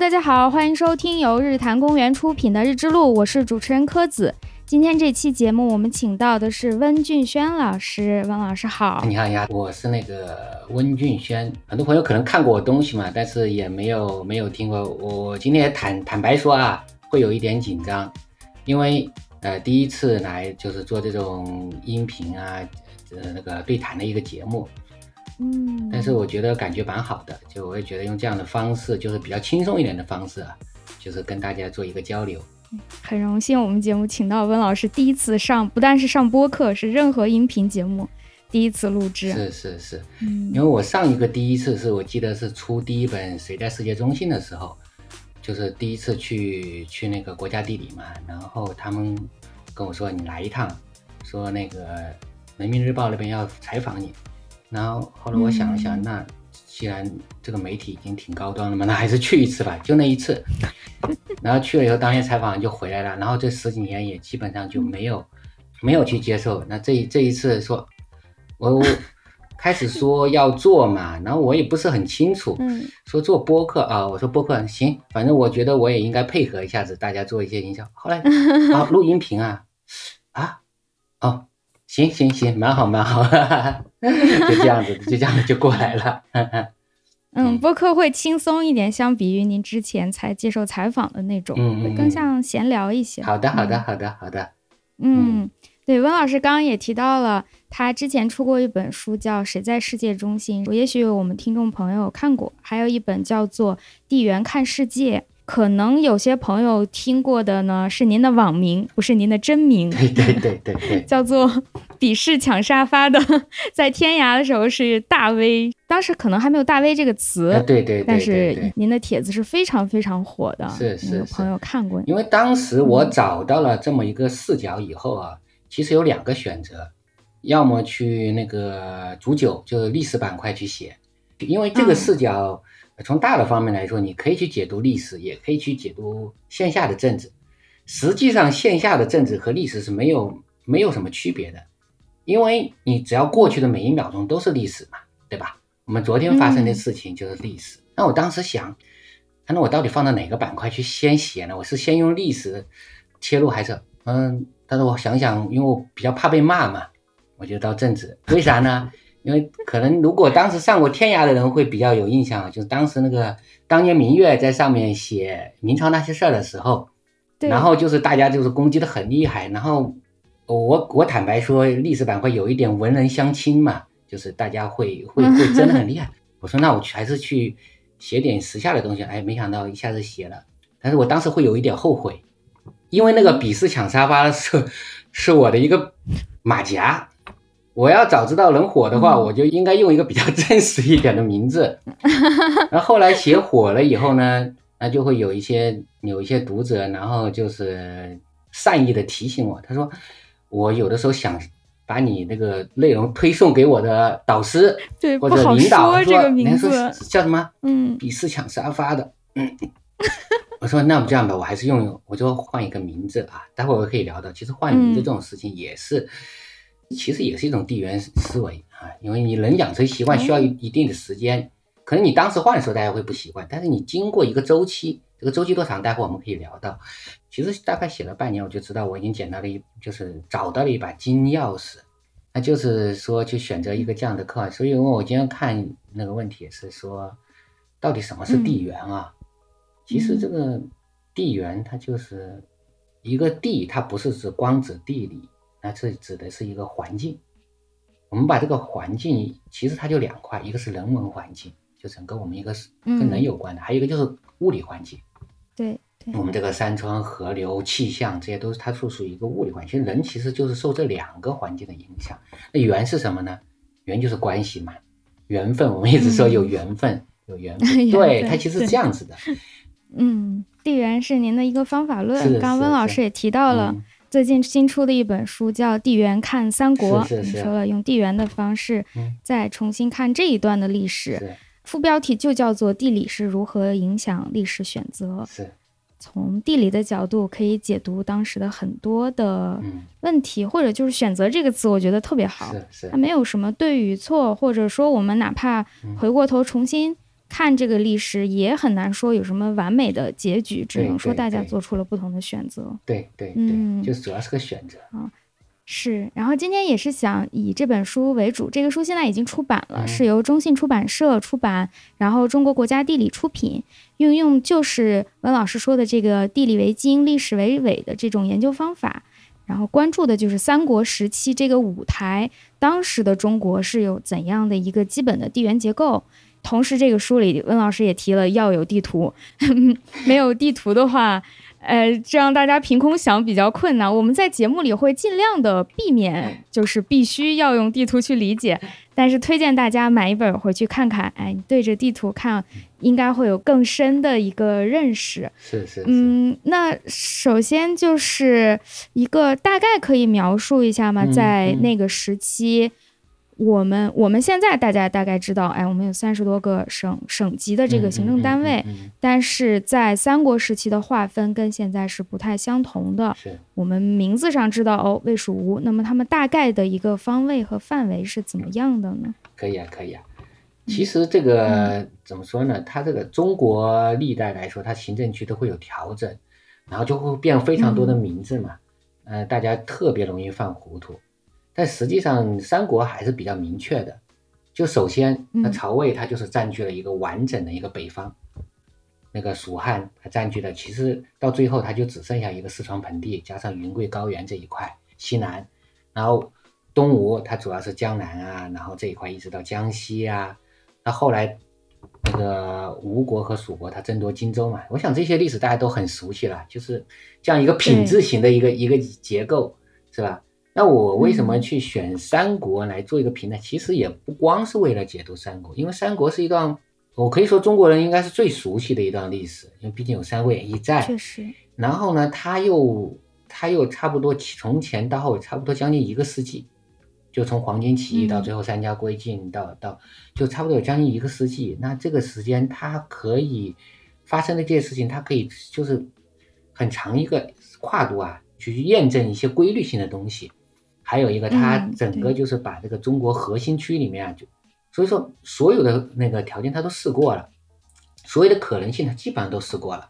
大家好，欢迎收听由日坛公园出品的《日之路》，我是主持人柯子。今天这期节目，我们请到的是温俊轩老师。温老师好，你好，呀，我是那个温俊轩。很多朋友可能看过我东西嘛，但是也没有没有听过。我今天也坦坦白说啊，会有一点紧张，因为呃第一次来就是做这种音频啊，呃那个对谈的一个节目。嗯，但是我觉得感觉蛮好的，就我也觉得用这样的方式，就是比较轻松一点的方式啊，就是跟大家做一个交流。很荣幸我们节目请到温老师第一次上，不但是上播客，是任何音频节目第一次录制。是是是，嗯。因为我上一个第一次是我记得是出第一本《谁在世界中心》的时候，就是第一次去去那个国家地理嘛，然后他们跟我说你来一趟，说那个人民日报那边要采访你，然后后来我想了想，嗯那既然这个媒体已经挺高端了嘛，那还是去一次吧，就那一次。然后去了以后，当天采访就回来了，然后这十几年也基本上就没有没有去接受。那这这一次说，我我开始说要做嘛，然后我也不是很清楚，嗯说做播客啊，我说播客行，反正我觉得我也应该配合一下子，大家做一些营销。后来 啊，录音频啊，啊，哦，行行行，蛮好蛮好，就这样子，就这样子就过来了。嗯，播客会轻松一点，相比于您之前才接受采访的那种，会更像闲聊一些。好的好的好的好的，嗯，对，温老师刚刚也提到了，他之前出过一本书叫《谁在世界中心》，我也许我们听众朋友看过，还有一本叫做《地缘看世界》。可能有些朋友听过的呢，是您的网名，不是您的真名，对对对对对，叫做“鄙视抢沙发”的。在天涯的时候是大 V，当时可能还没有“大 V” 这个词，啊对对对但是您的帖子是非常非常火的，是是是。有朋友看过。因为当时我找到了这么一个视角以后啊，其实有两个选择，要么去那个煮酒，就是历史板块去写，因为这个嗯。视角从大的方面来说，你可以去解读历史，也可以去解读线下的政治。实际上，线下的政治和历史是没有没有什么区别的，因为你只要过去的每一秒钟都是历史嘛，对吧？我们昨天发生的嗯事情就是历史。那我当时想，那我到底放到哪个板块去先写呢？我是先用历史切入，还是嗯？但是我想想，因为我比较怕被骂嘛，我就到政治。为啥呢？因为可能如果当时上过天涯的人会比较有印象，就是当时那个当年明月在上面写明朝那些事儿的时候，然后就是大家就是攻击的很厉害，然后我我坦白说，历史板块有一点文人相亲嘛，就是大家会会 会争的很厉害。我说那我去还是去写点时下的东西，哎，没想到一下子写了，但是我当时会有一点后悔，因为那个鄙视抢沙发是是我的一个马甲。我要早知道能火的话，嗯我就应该用一个比较真实一点的名字。然后后来写火了以后呢，那就会有一些有一些读者，然后就是善意的提醒我，他说我有的时候想把你那个内容推送给我的导师对或者领导，说这个名人家字，说叫什么嗯鄙视抢沙发的。嗯，我说那我们这样吧，我还是用我就换一个名字啊，待会儿我可以聊到，其实换名字嗯这种事情也是。其实也是一种地缘思维啊，因为你人养成习惯需要一一定的时间，可能你当时换的时候大家会不习惯，但是你经过一个周期，这个周期多长，待会儿我们可以聊到。其实大概写了半年，我就知道我已经捡到了一，就是找到了一把金钥匙，那就是说去选择一个这样的课。所以我今天看那个问题也是说，到底什么是地缘啊？其实这个地缘它就是一个地，它不是指光指地理。那这指的是一个环境，我们把这个环境，其实它就两块，一个是人文环境，就整个我们一个是跟人有关的，还有一个就是物理环境。对对，我们这个山川、河流、气象，这些都是它是属于一个物理环境。人其实就是受这两个环境的影响。那缘是什么呢？缘就是关系嘛，缘分。我们一直说有缘分，有缘分。对，它其实是这样子的。嗯，地缘是您的一个方法论。刚刚温老师也提到了。嗯最近新出的一本书叫《地缘看三国》，是是是。说了用地缘的方式嗯。再重新看这一段的历史，是。副标题就叫做“地理是如何影响历史选择是，”。从地理的角度可以解读当时的很多的嗯，问题，或者就是“选择”这个词，我觉得特别好。是是。它，没有什么对与错，或者说我们哪怕嗯。回过头重新看这个历史也很难说有什么完美的结局，只能说大家做出了不同的选择。对对嗯对，就主要是个选择啊。是，然后今天也是想以这本书为主，这个书现在已经出版了，嗯是由中信出版社出版，然后中国国家地理出品，运用就是温老师说的这个地理为经、历史为纬的这种研究方法，然后关注的就是三国时期这个舞台，当时的中国是有怎样的一个基本的地缘结构。同时，这个书里温老师也提了要有地图，没有地图的话，呃，这让大家凭空想比较困难。我们在节目里会尽量的避免，就是必须要用地图去理解，但是推荐大家买一本回去看看。哎，你对着地图看，应该会有更深的一个认识。是是是，嗯，那首先就是一个大概可以描述一下吗？嗯在嗯那个时期。我们我们现在大家大概知道，哎，我们有三十多个省省级的这个行政单位，但是在三国时期的划分跟现在是不太相同的。是我们名字上知道哦，魏蜀吴，那么他们大概的一个方位和范围是怎么样的呢？可以啊，可以啊。其实这个怎么说呢？它这个中国历代来说，它行政区都会有调整，然后就会变非常多的名字嘛。呃，大家特别容易犯糊涂。但实际上，三国还是比较明确的。就首先，那嗯曹魏它就是占据了一个完整的一个北方，那个蜀汉它占据的，其实到最后它就只剩下一个四川盆地加上云贵高原这一块西南，然后东吴它主要是江南啊，然后这一块一直到江西啊，那后来那个吴国和蜀国它争夺荆州嘛，我想这些历史大家都很熟悉了，就是这样一个品质型的一个一个结构，是吧？那我为什么去选三国来做一个评论？其实也不光是为了解读三国，因为三国是一段，我可以说中国人应该是最熟悉的一段历史，因为毕竟有《三国演义》在。确实，然后呢，他又他又差不多从前到后差不多将近一个世纪，就从黄巾起义到嗯最后三家归晋到到就差不多有将近一个世纪。那这个时间它可以发生的这些事情，它可以就是很长一个跨度啊，去验证一些规律性的东西。还有一个，它嗯整个就是把这个中国核心区里面啊，就所以说所有的那个条件它都试过了，所有的可能性它基本上都试过了。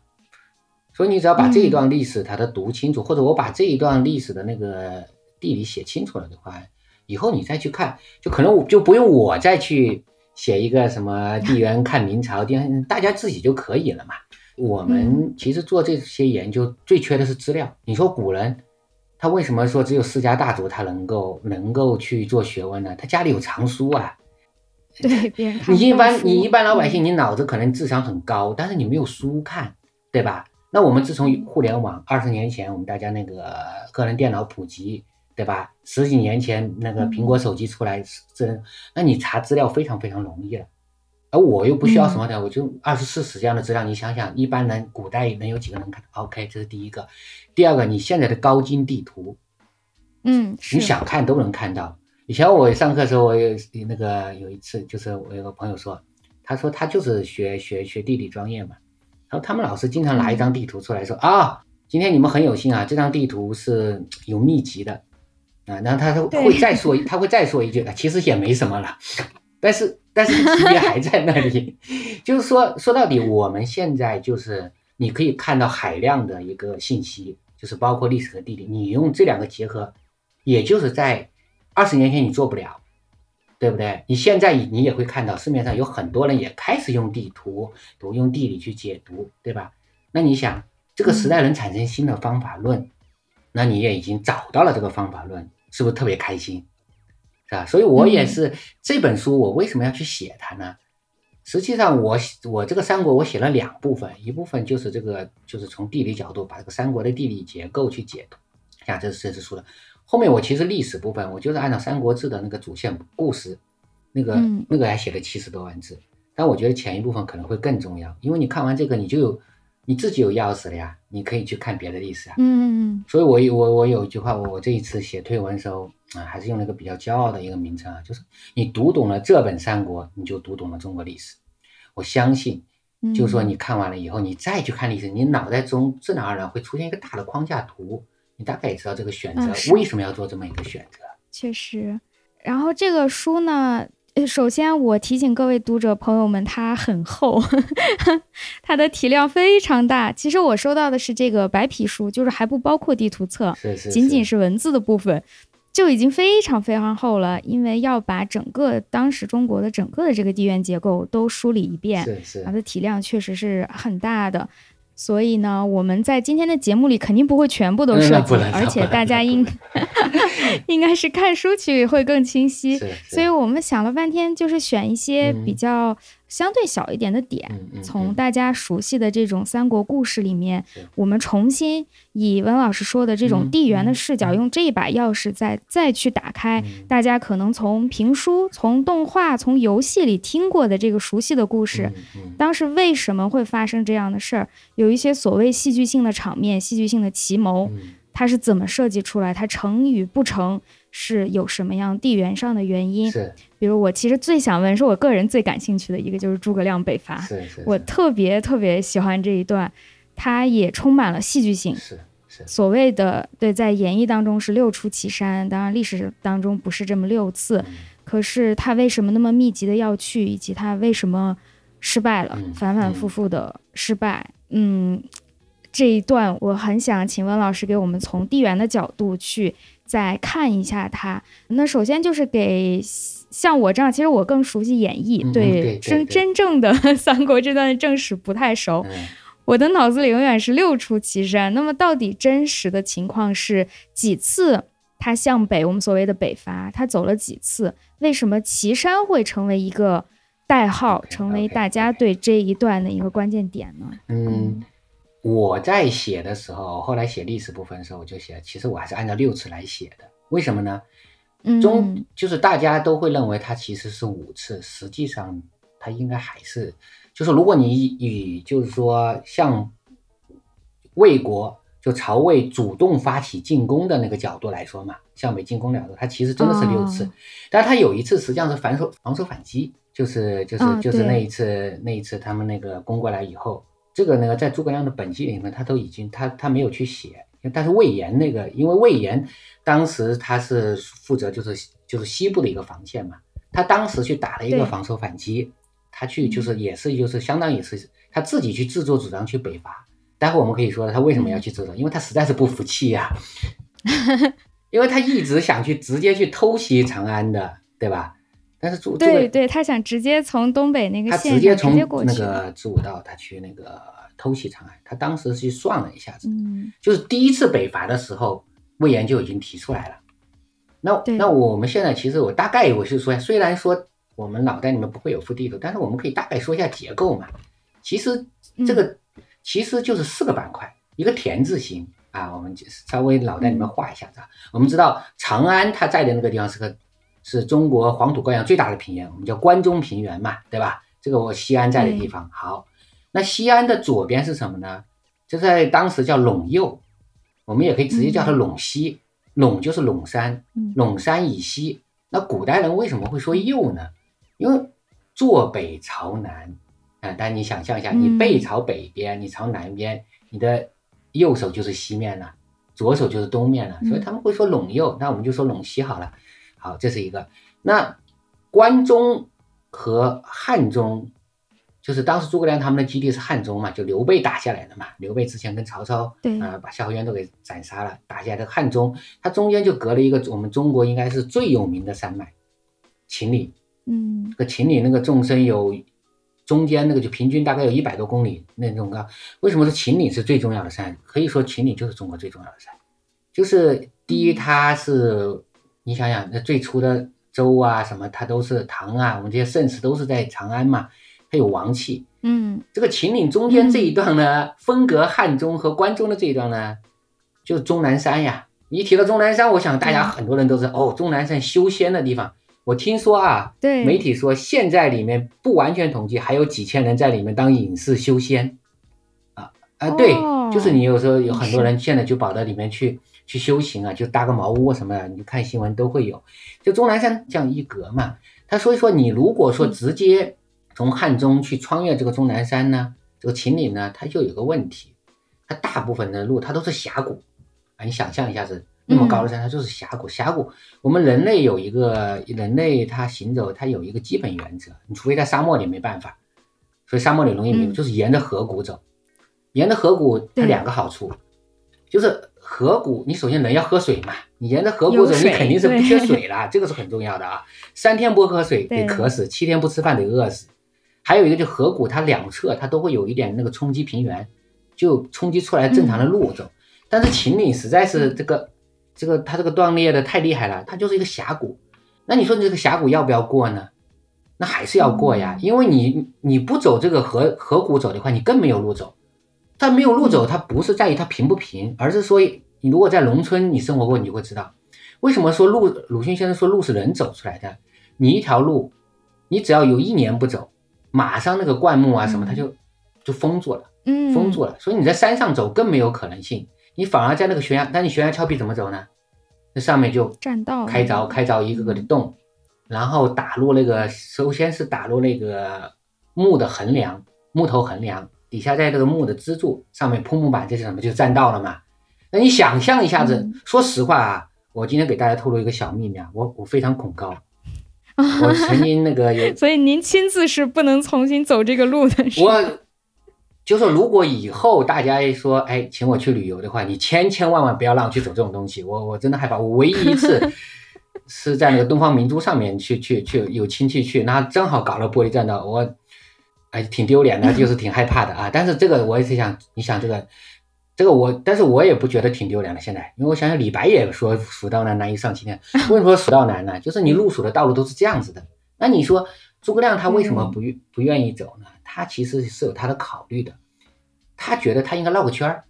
所以你只要把这一段历史它的读清楚，或者我把这一段历史的那个地理写清楚了的话，以后你再去看，就可能我就不用我再去写一个什么地 缘看明朝，地缘大家自己就可以了嘛。我们其实做这些研究最缺的是资料。你说古人他为什么说只有世家大族他能够能够去做学问呢？他家里有藏书啊。对别人你一般你一般老百嗯姓，你脑子可能智商很高，但是你没有书看，对吧？那我们自从互联网二十年前，我们大家那个个人电脑普及，对吧？十几年前那个苹果手机出来，这那你查资料非常非常容易了。而我又不需要什么的，我就二十四史这样的资料，你想想，一般人古代能有几个人看？OK，这是第一个。第二个，你现在的高精地图，嗯，你想看都能看到。以前我上课的时候，我有那个有一次，就是我有个朋友说，他说他就是学学学地理专业嘛，然后他们老师经常拿一张地图出来说啊，今天你们很有幸啊，这张地图是有秘籍的。啊，然后他说会再说一，他会再说一句，其实也没什么了，但是但是级别还在那里，就是说说到底，我们现在就是你可以看到海量的一个信息，就是包括历史和地理，你用这两个结合，也就是在二十年前你做不了，对不对？你现在你也会看到市面上有很多人也开始用地图、读用地理去解读，对吧？那你想，这个时代能产生新的方法论，那你也已经找到了这个方法论，是不是特别开心？是吧？所以我也是、这本书，我为什么要去写它呢？实际上我，我这个三国我写了两部分，一部分就是这个，就是从地理角度把这个三国的地理结构去解读，像这是这是书的。后面我其实历史部分，我就是按照《三国志》的那个主线故事，那个、嗯那个还写了七十多万字，但我觉得前一部分可能会更重要，因为你看完这个，你就有你自己有钥匙了呀，你可以去看别的历史啊。嗯嗯嗯所以我有我我有一句话，我我这一次写推文的时候啊，还是用了一个比较骄傲的一个名称啊，就是你读懂了这本三国，你就读懂了中国历史。我相信，嗯，就是说你看完了以后，你再去看历史，你脑袋中自然而然会出现一个大的框架图，你大概也知道这个选择为什么要做这么一个选择。确实。然后这个书呢，呃首先我提醒各位读者朋友们，它很厚，它的体量非常大。其实我收到的是这个白皮书，就是还不包括地图册，是是，仅仅是文字的部分。就已经非常非常厚了，因为要把整个当时中国的整个的这个地缘结构都梳理一遍，它的体量确实是很大的。所以呢，我们在今天的节目里肯定不会全部都涉及，而且大家应 应该是看书去会更清晰。所以我们想了半天，就是选一些比较。相对小一点的点，从大家熟悉的这种三国故事里面，我们重新以文老师说的这种地缘的视角，用这一把钥匙再再去打开大家可能从评书、从动画、从游戏里听过的这个熟悉的故事。当时为什么会发生这样的事儿？有一些所谓戏剧性的场面、戏剧性的奇谋，它是怎么设计出来？它成与不成？是有什么样地缘上的原因？是，比如我其实最想问，是我个人最感兴趣的一个，就是诸葛亮北伐。是是，我特别特别喜欢这一段，它也充满了戏剧性。是是，所谓的对，在演义当中是六出祁山，当然历史当中不是这么六次，可是他为什么那么密集的要去，以及他为什么失败了，反反复复的失败？嗯，这一段我很想请温老师给我们从地缘的角度去。再看一下它，那首先就是给像我这样，其实我更熟悉演义，对真真正的 三国这段的正史不太熟，我的脑子里永远是六出祁山。那么到底真实的情况是几次他向北，我们所谓的北伐，他走了几次？为什么祁山会成为一个代号，成为大家对这一段的一个关键点呢？嗯。我在写的时候，后来写历史部分的时候，我就写，其实我还是按照六次来写的。为什么呢？中就是大家都会认为它其实是五次，实际上它应该还是，就是如果你以就是说像魏国就曹魏主动发起进攻的那个角度来说嘛，向北进攻了，它其实真的是六次，但它有一次实际上是反手防守反击，就是就是就是那一次那一次他们那个攻过来以后。这个呢，在诸葛亮的本纪里面，他都已经他他没有去写，但是魏延那个，因为魏延当时他是负责就是就是西部的一个防线嘛，他当时去打了一个防守反击，他去就是也是就是相当于是他自己去自作主张去北伐。待会我们可以说他为什么要去这种，因为他实在是不服气呀，因为他一直想去直接去偷袭长安的，对吧？但是朱对对，他想直接从东北那个线直接从那个知武道，他去那个偷袭长安。他当时去算了一下子，就是第一次北伐的时候，魏延就已经提出来了。那那我们现在其实我大概我是说，虽然说我们脑袋里面不会有幅地图，但是我们可以大概说一下结构嘛。其实这个其实就是四个板块，一个田字形啊，我们就稍微脑袋里面画一下子。我们知道长安它在的那个地方是个。是中国黄土高原最大的平原，我们叫关中平原嘛，对吧？这个我西安在的地方。好，那西安的左边是什么呢？就在当时叫陇右，我们也可以直接叫它陇西。陇就是陇山，陇山以西。那古代人为什么会说右呢？因为坐北朝南啊。但你想象一下，你背朝北边，你朝南边，你的右手就是西面了，左手就是东面了，所以他们会说陇右。那我们就说陇西好了。好，这是一个。那关中和汉中，就是当时诸葛亮他们的基地是汉中嘛，就刘备打下来的嘛。刘备之前跟曹操啊，把夏侯渊都给斩杀了，打下来的汉中，它中间就隔了一个我们中国应该是最有名的山脉——秦岭。嗯，这个秦岭那个纵深有，中间那个就平均大概有一百多公里那种高。为什么说秦岭是最重要的山？可以说秦岭就是中国最重要的山。就是第一，它是。你想想，那最初的周啊，什么，它都是唐啊，我们这些盛世都是在长安嘛，它有王气。嗯，这个秦岭中间这一段呢，分隔汉中和关中的这一段呢，就是终南山呀。一提到终南山，我想大家很多人都是哦，终南山修仙的地方。我听说啊，对，媒体说现在里面不完全统计，还有几千人在里面当隐士修仙。啊啊，对，就是你有时候有很多人现在就跑到里面去。去修行啊，就搭个茅屋什么的，你看新闻都会有。就终南山这样一格嘛，他所以说你如果说直接从汉中去穿越这个终南山呢，这个秦岭呢，它就有个问题，它大部分的路它都是峡谷啊。你想象一下子，那么高的山，它就是峡谷。峡谷，我们人类有一个人类，他行走，他有一个基本原则，你除非在沙漠里没办法，所以沙漠里容易迷路，就是沿着河谷走。沿着河谷，它两个好处，就是河谷，你首先人要喝水嘛，你沿着河谷走，你肯定是不缺水了，这个是很重要的啊。三天不喝水得渴死，七天不吃饭得饿死。还有一个就河谷，它两侧它都会有一点那个冲击平原，就冲击出来正常的路走。但是秦岭实在是这个这个它这个断裂的太厉害了，它就是一个峡谷。那你说你这个峡谷要不要过呢？那还是要过呀，因为你你不走这个河河谷走的话，你更没有路走。它没有路走，它不是在于它平不平，而是说你如果在农村你生活过，你就会知道为什么说路。鲁迅先生说路是人走出来的，你一条路，你只要有一年不走，马上那个灌木啊什么，它就就封住了，嗯，封住了。所以你在山上走更没有可能性，你反而在那个悬崖，那你悬崖峭壁怎么走呢？那上面就栈道开凿开凿一个个的洞，然后打入那个，首先是打入那个木的横梁，木头横梁。底下在这个木的支柱上面铺木板，这是什么？就栈道了嘛。那你想象一下子，说实话啊，我今天给大家透露一个小秘密啊，我我非常恐高，我曾经那个有，所以您亲自是不能重新走这个路的。我就说，如果以后大家说，哎，请我去旅游的话，你千千万万不要让我去走这种东西，我我真的害怕。我唯一一次 是在那个东方明珠上面去去去有亲戚去，那正好搞了玻璃栈道，我。哎，挺丢脸的，就是挺害怕的啊！但是这个我也是想，你想这个，这个我，但是我也不觉得挺丢脸的。现在，因为我想想，李白也说“蜀道难，难于上青天 ”。为什么说蜀道难呢？就是你入蜀的道路都是这样子的。那你说诸葛亮他为什么不愿不愿意走呢？他其实是有他的考虑的。他觉得他应该绕个圈儿，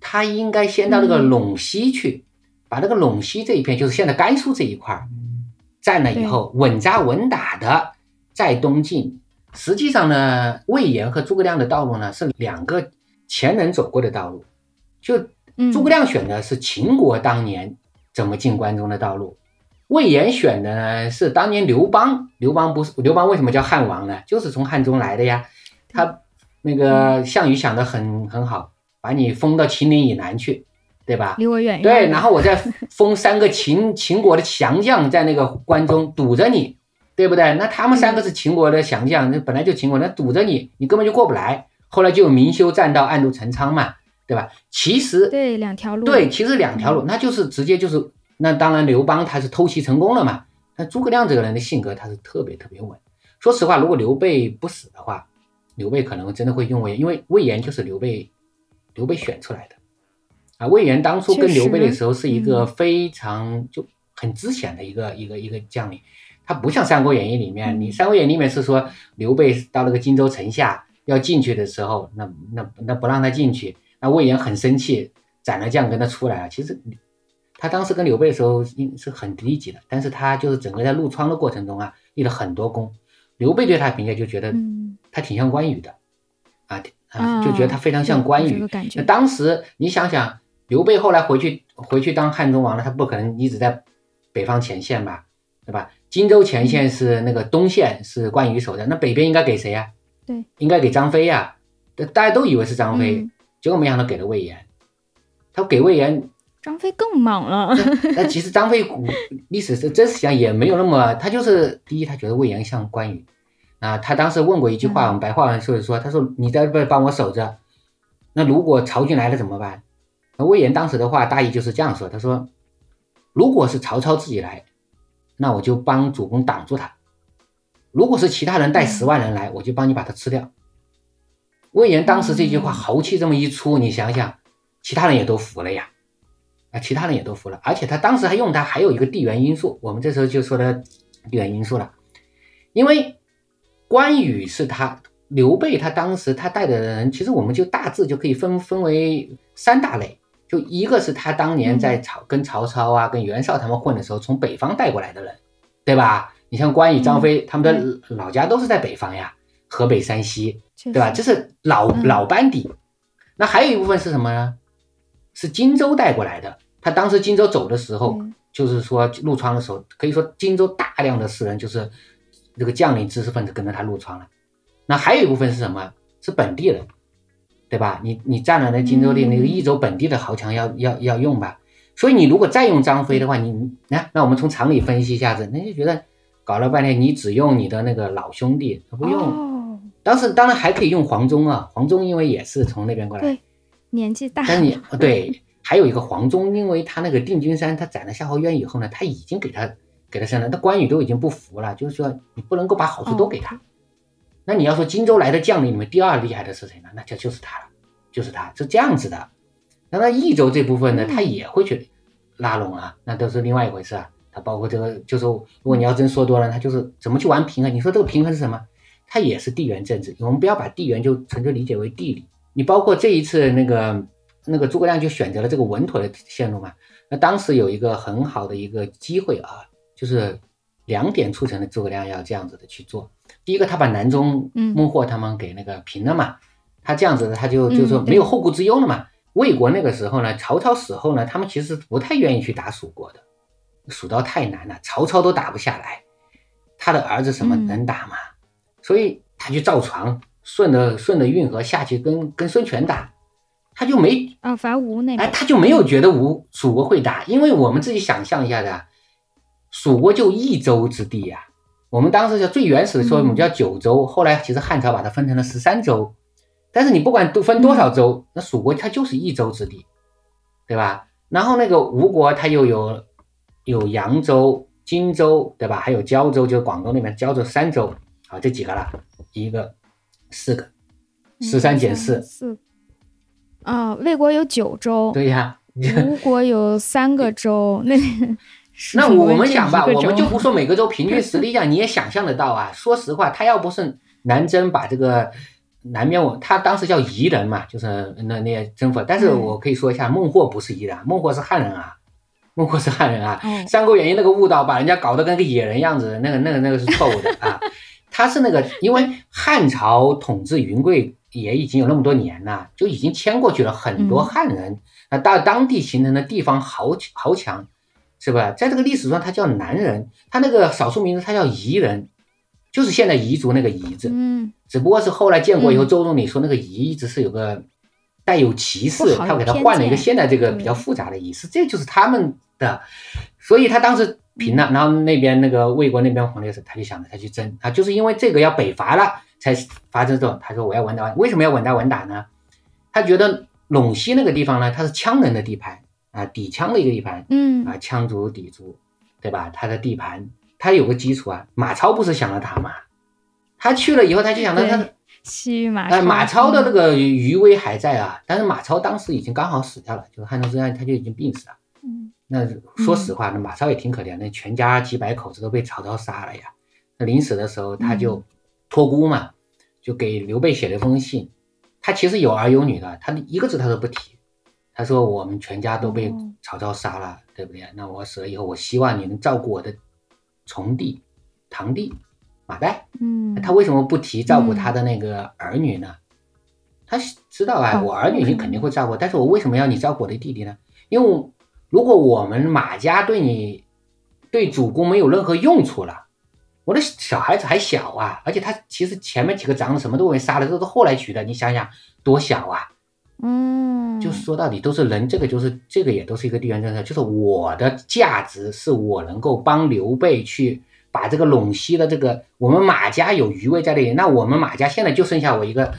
他应该先到那个陇西去，把那个陇西这一片，就是现在甘肃这一块儿占了以后，稳扎稳打的再东进。实际上呢，魏延和诸葛亮的道路呢是两个前人走过的道路。就诸葛亮选的是秦国当年怎么进关中的道路，魏延选的呢是当年刘邦。刘邦不是刘邦为什么叫汉王呢？就是从汉中来的呀。他那个项羽想的很很好，把你封到秦岭以南去，对吧？离我远一点。对，然后我再封三个秦 秦国的强将在那个关中堵着你。对不对？那他们三个是秦国的降将，那本来就秦国，那堵着你，你根本就过不来。后来就有明修栈道，暗度陈仓嘛，对吧？其实对两条路，对，其实两条路，那就是直接就是，那当然刘邦他是偷袭成功了嘛。那诸葛亮这个人的性格他是特别特别稳。说实话，如果刘备不死的话，刘备可能真的会用魏，因为魏延就是刘备刘备选出来的啊。魏延当初跟刘备的时候是一个非常就很之前的一个一个一个将领。他不像《三国演义》里面，你《三国演义》里面是说刘备到那个荆州城下要进去的时候，那那那不让他进去，那魏延很生气，斩了将跟他出来了。其实他当时跟刘备的时候应是很低级的，但是他就是整个在入川的过程中啊立了很多功。刘备对他评价就觉得他挺像关羽的，啊啊，就觉得他非常像关羽。那当时你想想，刘备后来回去回去当汉中王了，他不可能一直在北方前线吧，对吧？荆州前线是那个东线是关羽守的，那北边应该给谁呀？对，应该给张飞呀。大家都以为是张飞，结果没想到给了魏延。他给魏延，张飞更莽了。那其实张飞古历史是真实上也没有那么，他就是第一，他觉得魏延像关羽啊。他当时问过一句话，我们白话文说是说，他说你在这帮我守着，那如果曹军来了怎么办？那魏延当时的话大意就是这样说，他说，如果是曹操自己来。那我就帮主公挡住他。如果是其他人带十万人来，我就帮你把他吃掉。魏延当时这句话豪气这么一出，你想想，其他人也都服了呀，啊，其他人也都服了。而且他当时还用他还有一个地缘因素，我们这时候就说的地缘因素了。因为关羽是他，刘备他当时他带的人，其实我们就大致就可以分分为三大类。就一个是他当年在曹跟曹操啊、跟袁绍他们混的时候，从北方带过来的人，对吧？你像关羽、张飞，他们的老家都是在北方呀，河北、山西，对吧？这是老老班底。那还有一部分是什么呢？是荆州带过来的。他当时荆州走的时候，就是说入川的时候，可以说荆州大量的士人就是这个将领、知识分子跟着他入川了。那还有一部分是什么？是本地人。对吧？你你占了那荆州的那个益州本地的豪强要要要用吧？所以你如果再用张飞的话，你那那我们从常理分析一下子，那就觉得搞了半天你只用你的那个老兄弟，不用。哦，当时当然还可以用黄忠啊，黄忠因为也是从那边过来，对，年纪大。但你对，还有一个黄忠，因为他那个定军山，他斩了夏侯渊以后呢，他已经给他给他升了，那关羽都已经不服了，就是说你不能够把好处都给他。那你要说荆州来的将领里面第二厉害的是谁呢？那就就是他了，就是他，是这样子的。那那益州这部分呢，他也会去拉拢啊，那都是另外一回事啊。他包括这个，就是如果你要真说多了，他就是怎么去玩平衡？你说这个平衡是什么？它也是地缘政治。我们不要把地缘就纯粹理解为地理。你包括这一次那个那个诸葛亮就选择了这个稳妥的线路嘛。那当时有一个很好的一个机会啊，就是两点促成的诸葛亮要这样子的去做。第一个，他把南中孟获他们给那个平了嘛，他这样子他就就说没有后顾之忧了嘛。魏国那个时候呢，曹操死后呢，他们其实不太愿意去打蜀国的，蜀道太难了，曹操都打不下来，他的儿子什么能打吗？所以他去造船，顺着顺着运河下去跟跟孙权打，他就没啊伐吴那哎，他就没有觉得吴蜀国会打，因为我们自己想象一下的，蜀国就一州之地呀，我们当时叫最原始的时候，我们叫九州，后来其实汉朝把它分成了十三州。但是你不管都分多少州，那蜀国它就是一州之地，对吧？然后那个吴国它又有有扬州、荆州，对吧？还有胶州，就是广东那边胶州三州，好，这几个了，一个四个，十三减四，四啊，魏国有九州，对呀，吴国有三个州，那那我们想吧，我们就不说每个州平均实力啊，你也想象得到啊。说实话，他要不是南征把这个。南边我他当时叫夷人嘛，就是那那些征服。但是我可以说一下，孟获不是夷人，孟获是汉人啊，孟获是汉人啊。《三国演义》那个误导把人家搞得跟个野人样子，那个那个那个是错误的啊。他是那个，因为汉朝统治云贵也已经有那么多年了，就已经迁过去了很多汉人，那到当地形成的地方豪豪强，是吧？在这个历史上，他叫南人，他那个少数民族他叫彝人。就是现在彝族那个彝字，嗯，只不过是后来建国以后，周总理说那个彝一直是有个带有歧视，他给他换了一个现在这个比较复杂的意思，这就是他们的，所以他当时平了，然后那边那个魏国那边皇帝是他就想着他去争，他就是因为这个要北伐了才发生这种，他说我要稳打，为什么要稳打稳打呢？他觉得陇西那个地方呢，它是羌人的地盘啊，底羌的一个地盘，嗯啊，羌族底族，对吧？他的地盘。他有个基础啊，马超不是想了他吗？他去了以后，他就想到他西域马哎，马超的那个余威还在啊，但是马超当时已经刚好死掉了，就是汉中之战他就已经病死了。嗯，那说实话，那马超也挺可怜的，全家几百口子都被曹操杀了呀。那临死的时候，他就托孤嘛，就给刘备写了一封信。他其实有儿有女的，他一个字他都不提。他说我们全家都被曹操杀了，对不对？那我死了以后，我希望你能照顾我的。从弟、堂弟马岱，嗯，他为什么不提照顾他的那个儿女呢？他知道啊，我儿女你肯定会照顾，但是我为什么要你照顾我的弟弟呢？因为如果我们马家对你、对主公没有任何用处了，我的小孩子还小啊，而且他其实前面几个长子什么都没杀了，都是后来娶的，你想想多小啊！嗯，就说到底都是人，这个就是这个也都是一个地缘政策，就是我的价值是我能够帮刘备去把这个陇西的这个我们马家有余威在那里，那我们马家现在就剩下我一个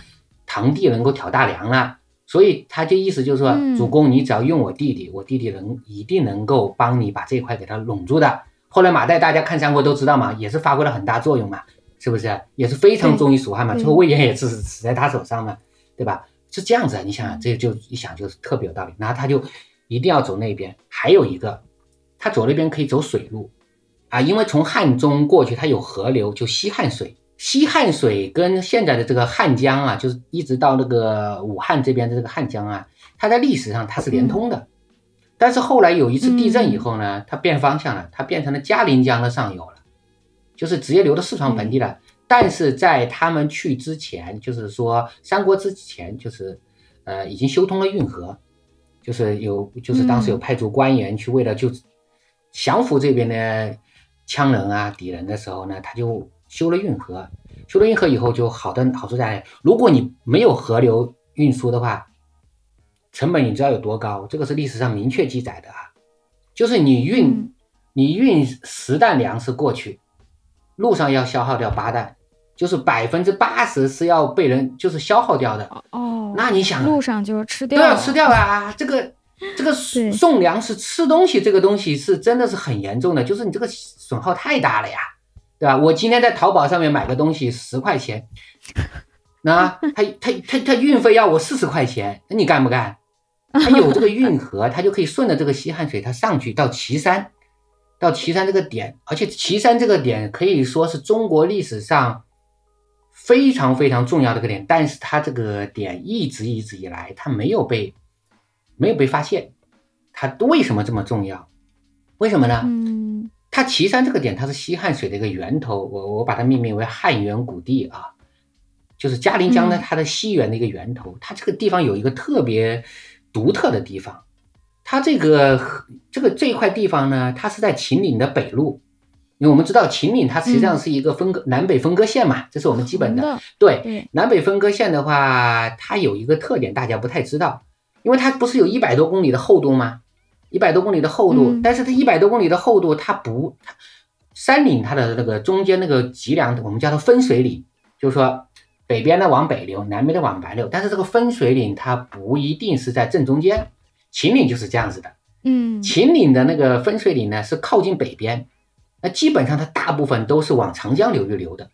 堂弟能够挑大梁了，所以他就意思就是说，主公你只要用我弟弟，我弟弟能一定能够帮你把这一块给他拢住的。后来马岱大家看三国都知道嘛，也是发挥了很大作用嘛，是不是？也是非常忠于蜀汉嘛，最后魏延也是死在他手上嘛，对吧？是这样子啊，你想想，这就一想就是特别有道理。然后他就一定要走那边，还有一个，他走那边可以走水路啊，因为从汉中过去，它有河流，就西汉水。西汉水跟现在的这个汉江啊，就是一直到那个武汉这边的这个汉江啊，它在历史上它是连通的。但是后来有一次地震以后呢，它变方向了，它变成了嘉陵江的上游了，就是直接流到四川盆地了。但是在他们去之前，就是说三国之前，就是呃已经修通了运河，就是有就是当时有派出官员去为了就降服这边的羌人啊敌人的时候呢，他就修了运河。修了运河以后，就好的好处在，如果你没有河流运输的话，成本你知道有多高？这个是历史上明确记载的啊。就是你运嗯你运十担粮食过去，路上要消耗掉八担，就是百分之八十是要被人就是消耗掉的。哦，那你想啊，路上就是吃掉了，都要吃掉啊！这个 这个对送粮食吃东西这个东西是真的是很严重的，就是你这个损耗太大了呀，对吧？我今天在淘宝上面买个东西十块钱，那他他他他运费要我四十块钱，那你干不干？他有这个运河，他就可以顺着这个西汉水，它上去到岐山，到岐山这个点，而且岐山这个点可以说是中国历史上非常非常重要的一个点，但是它这个点一直一直以来它没有被没有被发现，它为什么这么重要？为什么呢？嗯它岐山这个点，它是西汉水的一个源头，我我把它命名为汉源谷地啊，就是嘉陵江呢嗯它的西源的一个源头。它这个地方有一个特别独特的地方，它这个这个这块地方呢，它是在秦岭的北路，因为我们知道秦岭它实际上是一个分割、南北分割线嘛，这是我们基本的。对，对，南北分割线的话，它有一个特点，大家不太知道，因为它不是有一百多公里的厚度吗？一百多公里的厚度，嗯但是它一百多公里的厚度，它不，它山岭它的那个中间那个脊梁，我们叫它分水岭，就是说北边的往北流，南边的往南流，但是这个分水岭它不一定是在正中间，秦岭就是这样子的。嗯秦岭的那个分水岭呢是靠近北边，那基本上它大部分都是往长江流域流的。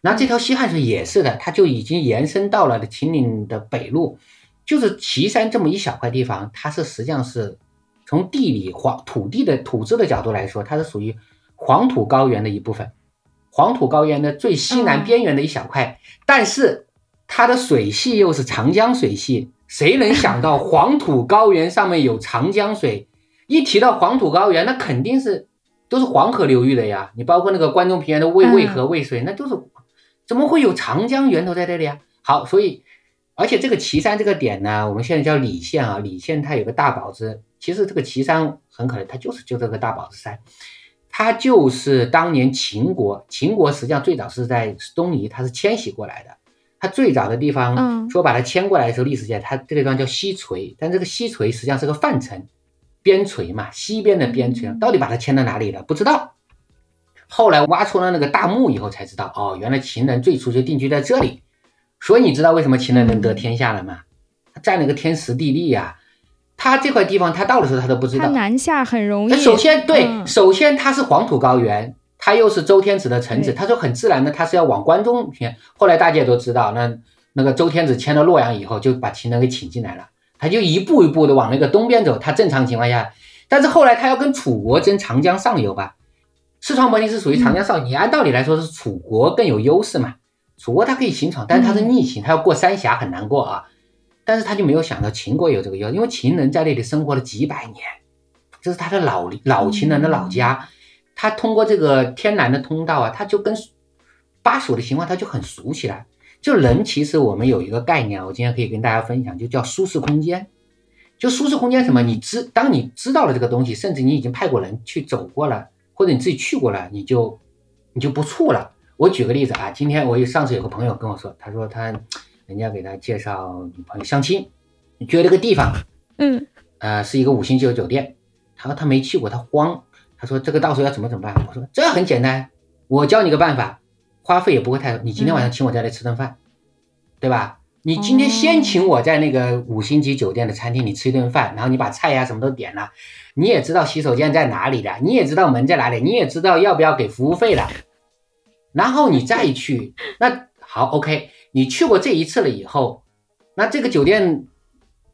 那这条西汉水也是的，它就已经延伸到了秦岭的北路，就是岐山这么一小块地方，它是实际上是从地理黄土地的土质的角度来说，它是属于黄土高原的一部分，黄土高原的最西南嗯边缘的一小块，但是它的水系又是长江水系，谁能想到黄土高原上面有长江水？一提到黄土高原，那肯定是都是黄河流域的呀。你包括那个关中平原的渭渭河、渭水，那都是怎么会有长江源头在这里啊？好，所以而且这个岐山这个点呢，我们现在叫礼县啊，礼县它有个大宝子，其实这个岐山很可能它就是就这个大宝子山。它就是当年秦国，秦国实际上最早是在东夷，它是迁徙过来的。它最早的地方，嗯说把它迁过来的时候，历史界它这个地方叫西陲，但这个西陲实际上是个范城，边陲嘛，西边的边陲，嗯到底把它迁到哪里了？不知道。后来挖出了那个大墓以后才知道，哦，原来秦人最初就定居在这里。所以你知道为什么秦人能得天下了吗？他占了个天时地利呀、他这块地方他到的时候他都不知道。他南下很容易。那首先对，嗯首先它是黄土高原，它又是周天子的臣子，他说很自然的，他是要往关中迁。后来大家也都知道，那那个周天子迁到洛阳以后，就把秦人给请进来了，他就一步一步的往那个东边走。他正常情况下，但是后来他要跟楚国争长江上游吧，四川伯陵是属于长江上游，你按道理来说是楚国更有优势嘛，楚国它可以行闯，但是它是逆行，它要过三峡很难过啊。但是他就没有想到秦国有这个优势，因为秦人在那里生活了几百年，这是他的老老秦人的老家，他通过这个天然的通道啊，他就跟巴蜀的情况他就很熟起来。就人其实我们有一个概念啊，我今天可以跟大家分享，就叫舒适空间。就舒适空间什么？你知当你知道了这个东西，甚至你已经派过人去走过了，或者你自己去过了，你就你就不怵了。我举个例子啊，今天我有上次有个朋友跟我说，他说他人家给他介绍女朋友相亲，觉得这个地方嗯呃是一个五星级的酒店，他说他没去过，他慌，他说这个到时候要怎么怎么办？我说这很简单，我教你个办法，花费也不会太多，你今天晚上请我在这吃顿饭，对吧？你今天先请我在那个五星级酒店的餐厅里吃一顿饭，然后你把菜呀、什么都点了，你也知道洗手间在哪里的，你也知道门在哪里，你也知道要不要给服务费了，然后你再去，那好，OK，你去过这一次了以后，那这个酒店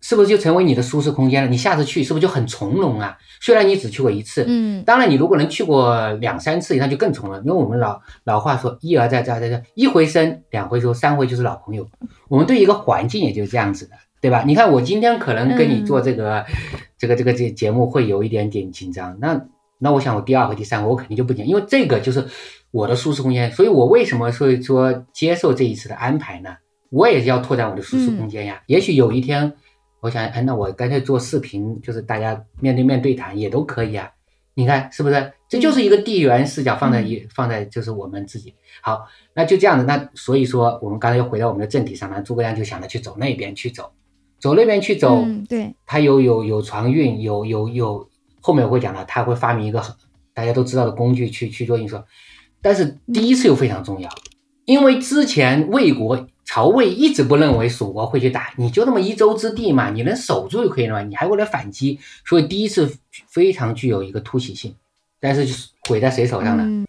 是不是就成为你的舒适空间了？你下次去是不是就很从容啊？虽然你只去过一次，嗯当然你如果能去过两三次，那就更从容。因为我们老老话说一而再再而再再，一回生，两回熟，三回就是老朋友。我们对一个环境也就是这样子的，对吧？你看我今天可能跟你做这个、这个这个这节目会有一点点紧张，那那我想我第二回、第三回我肯定就不紧，因为这个就是我的舒适空间。所以我为什么会说接受这一次的安排呢？我也要拓展我的舒适空间呀。也许有一天，我想，哎，那我干脆做视频，就是大家面对面对谈也都可以啊。你看是不是？这就是一个地缘视角放在一、放在就是我们自己。好，那就这样子。那所以说，我们刚才又回到我们的正题上了。诸葛亮就想着去走那边去走，走那边去走，嗯对，他有有有船运，有有有后面我会讲到，他会发明一个很大家都知道的工具去去做运输。但是第一次又非常重要，因为之前魏国曹魏一直不认为蜀国会去打，你就那么一州之地嘛，你能守住就可以了嘛，你还为了反击，所以第一次非常具有一个突袭性。但是就是毁在谁手上呢？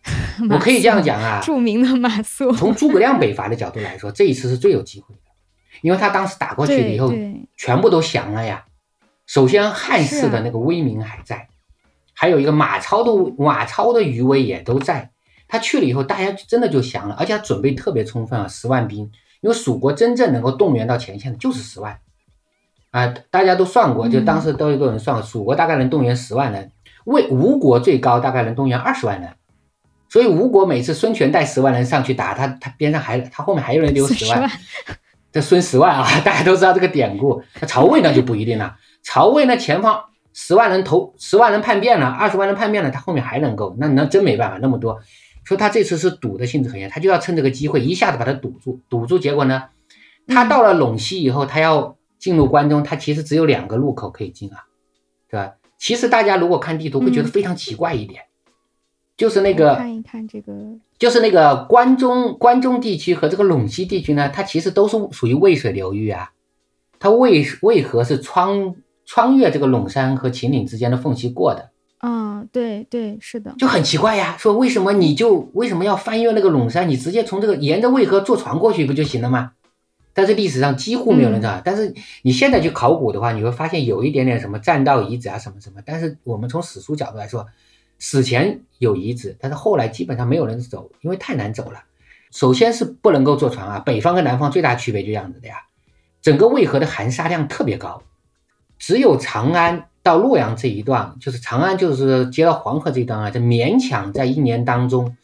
我可以这样讲啊，著名的马谡。从诸葛亮北伐的角度来说，这一次是最有机会的，因为他当时打过去了以后，全部都降了呀。首先汉室的那个威名还在，还有一个马超的马超的余威也都在。他去了以后，大家真的就降了，而且他准备特别充分啊，十万兵。因为蜀国真正能够动员到前线的就是十万啊，大家都算过，就当时都有人算过，蜀国大概能动员十万人。魏吴国最高大概能动员二十万人，所以吴国每次孙权带十万人上去打他，他边上还他后面还有人留十万，这孙十万啊，大家都知道这个典故。那曹魏那就不一定了，曹魏那前方十万人投十万人叛变了，二十万人叛变了，他后面还能够，那那真没办法那么多。说他这次是堵的性质很严，他就要趁这个机会一下子把它堵住，堵住结果呢，他到了陇西以后，他要进入关中，他其实只有两个路口可以进啊，对吧？其实大家如果看地图会觉得非常奇怪一点，就是那个看一看这个，就是那个关中关中地区和这个陇西地区呢，它其实都是属于渭水流域啊。它为为何是穿穿越这个陇山和秦岭之间的缝隙过的？嗯，对对，是的，就很奇怪呀。说为什么你就为什么要翻越那个陇山？你直接从这个沿着渭河坐船过去不就行了吗？但是历史上几乎没有人知道。但是你现在去考古的话，你会发现有一点点什么栈道遗址啊，什么什么。但是我们从史书角度来说，史前有遗址，但是后来基本上没有人走，因为太难走了。首先是不能够坐船啊，北方跟南方最大区别就这样子的呀。整个渭河的含沙量特别高，只有长安到洛阳这一段，就是长安就是接到黄河这一段啊，就勉强在一年当中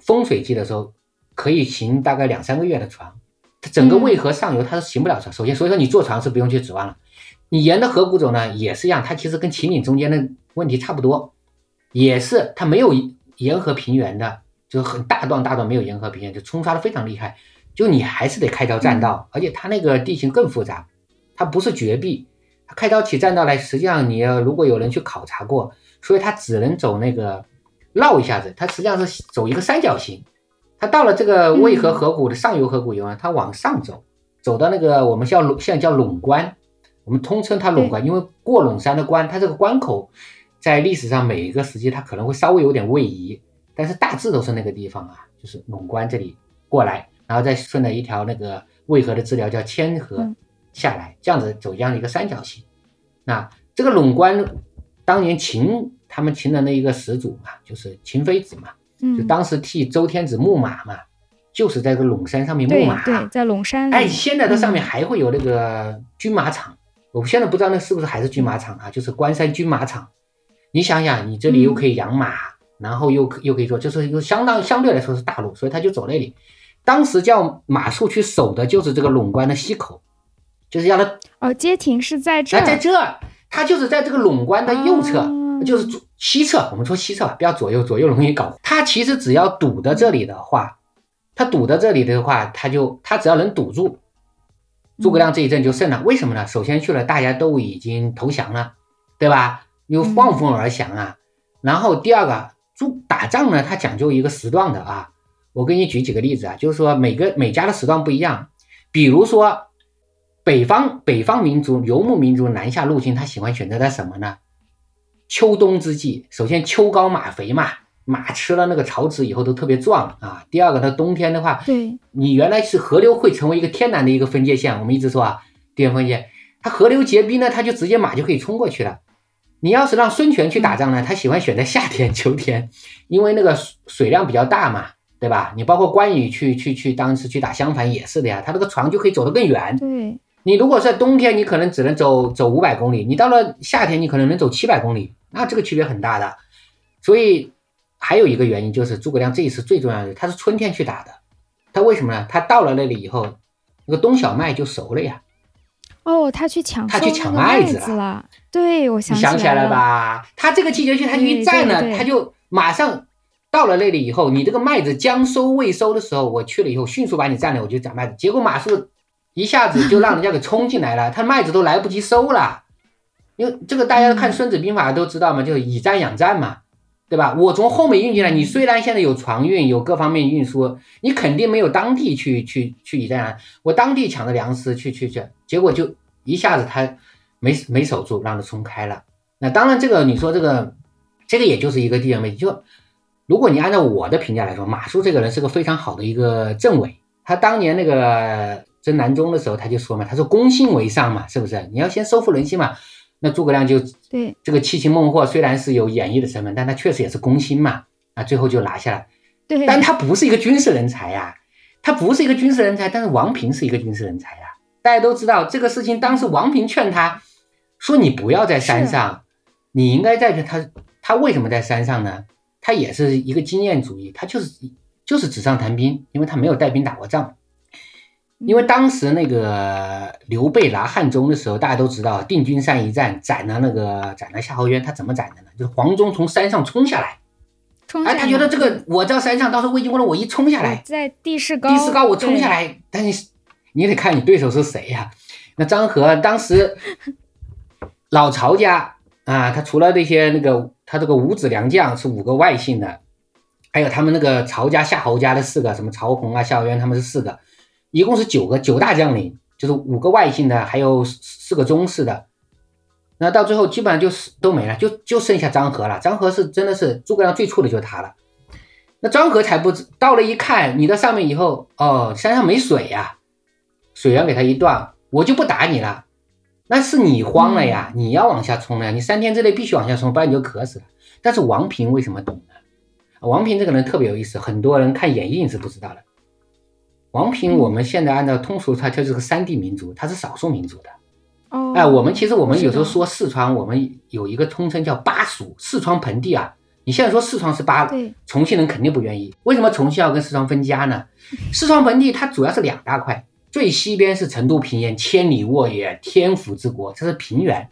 风水季的时候可以行大概两三个月的船。它整个渭河上游它是行不了船，首先所以说你坐船是不用去指望了。你沿着河谷走呢也是一样，它其实跟秦岭中间的问题差不多，也是它没有沿河平原的，就是很大段大段没有沿河平原，就冲刷的非常厉害。就你还是得开条栈道，而且它那个地形更复杂，它不是绝壁，它开刀起栈道来，实际上你要如果有人去考察过，所以它只能走那个绕一下子，它实际上是走一个三角形。他到了这个渭河河谷的上游河谷以后，他往上走，走到那个我们叫陇，现在叫陇关，我们通称它陇关，因为过陇山的关，它这个关口在历史上每一个时期它可能会稍微有点位移，但是大致都是那个地方啊，就是陇关这里过来，然后再顺着一条那个渭河的支流叫千河下来，这样子走这样的一个三角形。那这个陇关当年秦他们秦人的一个始祖嘛，就是秦非子嘛。就当时替周天子牧马嘛，就是在这个陇山上面牧马。对，在陇山。哎，现在这上面还会有那个军马场，我现在不知道那是不是还是军马场啊？就是关山军马场。你想想，你这里又可以养马，然后又又可以做，就是一个相当相对来说是大路，所以他就走那里。当时叫马谡去守的就是这个陇关的西口，就是要他哦，街亭是在这，在这，他就是在这个陇关的右侧。就是左西侧，我们说西侧吧，不要左右，左右容易搞。他其实只要堵在这里的话，他堵在这里的话，他就他只要能堵住，诸葛亮这一阵就胜了。为什么呢？首先去了，大家都已经投降了，对吧？又望风而降啊。然后第二个，诸打仗呢，它讲究一个时段的啊。我给你举几个例子啊，就是说每个每家的时段不一样。比如说北方北方民族游牧民族南下入侵，他喜欢选择在什么呢？秋冬之际，首先秋高马肥嘛，马吃了那个草籽以后都特别壮啊。第二个，它冬天的话，对，你原来是河流会成为一个天然的一个分界线，我们一直说啊，地缘分界，它河流结冰呢，它就直接马就可以冲过去了。你要是让孙权去打仗呢，他喜欢选在夏天、秋天，因为那个水量比较大嘛，对吧？你包括关羽去去去当时去打襄樊也是的呀，他那个船就可以走得更远。对，你如果在冬天，你可能只能走走五百公里，你到了夏天，你可能能走七百公里。那这个区别很大的，所以还有一个原因就是诸葛亮这一次最重要的，他是春天去打的，他为什么呢？他到了那里以后，那个冬小麦就熟了呀。哦，他去抢，他去抢麦子了。对，我想起来了吧？他这个季节去，他就一站呢，他就马上到了那里以后，你这个麦子将收未收的时候，我去了以后，迅速把你占了，我就抢麦子。结果马谡一下子就让人家给冲进来了，他麦子都来不及收了。因为这个大家看《孙子兵法》都知道嘛，就是以战养战嘛，对吧？我从后面运进来，你虽然现在有船运，有各方面运输，你肯定没有当地去去去以战。我当地抢的粮食去去去，结果就一下子他没没守住，让他冲开了。那当然，这个你说这个这个也就是一个地缘问题。就如果你按照我的评价来说，马谡这个人是个非常好的一个政委。他当年那个征南中的时候，他就说嘛，他说攻心为上嘛，是不是？你要先收复人心嘛。那诸葛亮就对这个七擒孟获，虽然是有演绎的成分，但他确实也是攻心嘛。啊，最后就拿下了。对，但他不是一个军事人才呀，他不是一个军事人才。但是王平是一个军事人才呀。大家都知道这个事情，当时王平劝他说：“你不要在山上，你应该在他。他为什么在山上呢？他也是一个经验主义，他就是就是纸上谈兵，因为他没有带兵打过仗。”因为当时那个刘备拿汉中的时候，大家都知道定军山一战斩了那个斩了夏侯渊，他怎么斩的呢？就是黄忠从山上冲下来，冲哎，他觉得这个我在山上，到时候魏军过来，我一冲下来，在地势高，地势高，我冲下来，但是你得看你对手是谁呀？那张合当时 老曹家啊，他除了那些那个他这个五子良将是五个外姓的，还有他们那个曹家夏侯家的四个，什么曹洪啊、夏侯渊他们是四个。一共是九个九大将领，就是五个外姓的，还有四个宗室的。那到最后基本上就是都没了，就就剩下张合了。张合是真的是诸葛亮最怵的就是他了。那张合才不知到了一看，你到上面以后，哦，山上没水呀，水源给他一断，我就不打你了。那是你慌了呀，你要往下冲了呀，你三天之内必须往下冲，不然你就渴死了。但是王平为什么懂呢？王平这个人特别有意思，很多人看演义是不知道的。王平，我们现在按照通俗，它就是个山地民族，它是少数民族的。哦，哎，我们其实我们有时候说四川，我们有一个通称叫巴蜀，四川盆地啊。你现在说四川是巴，重庆人肯定不愿意。为什么重庆要跟四川分家呢？四川盆地它主要是两大块，最西边是成都平原，千里沃野，天府之国，这是平原。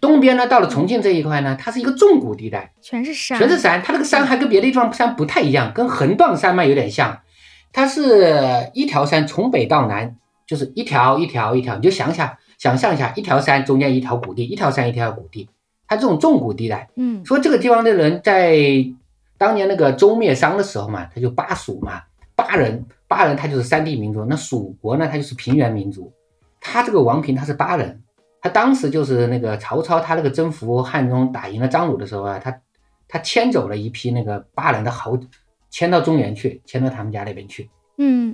东边呢，到了重庆这一块呢，它是一个重谷地带，全是山，全是山。它那个山还跟别的地方山不太一样，跟横断山脉有点像。它是一条山从北到南，就是一条一条一条，你就想想，想象一下，一条山中间一条谷地，一条山一条谷地，它这种重谷地带，嗯，说这个地方的人在当年那个周灭商的时候嘛，他就巴蜀嘛，巴人，巴人他就是山地民族，那蜀国呢，他就是平原民族，他这个王平他是巴人，他当时就是那个曹操他那个征服汉中打赢了张鲁的时候啊，他他迁走了一批那个巴人的豪。迁到中原去，迁到他们家那边去。嗯，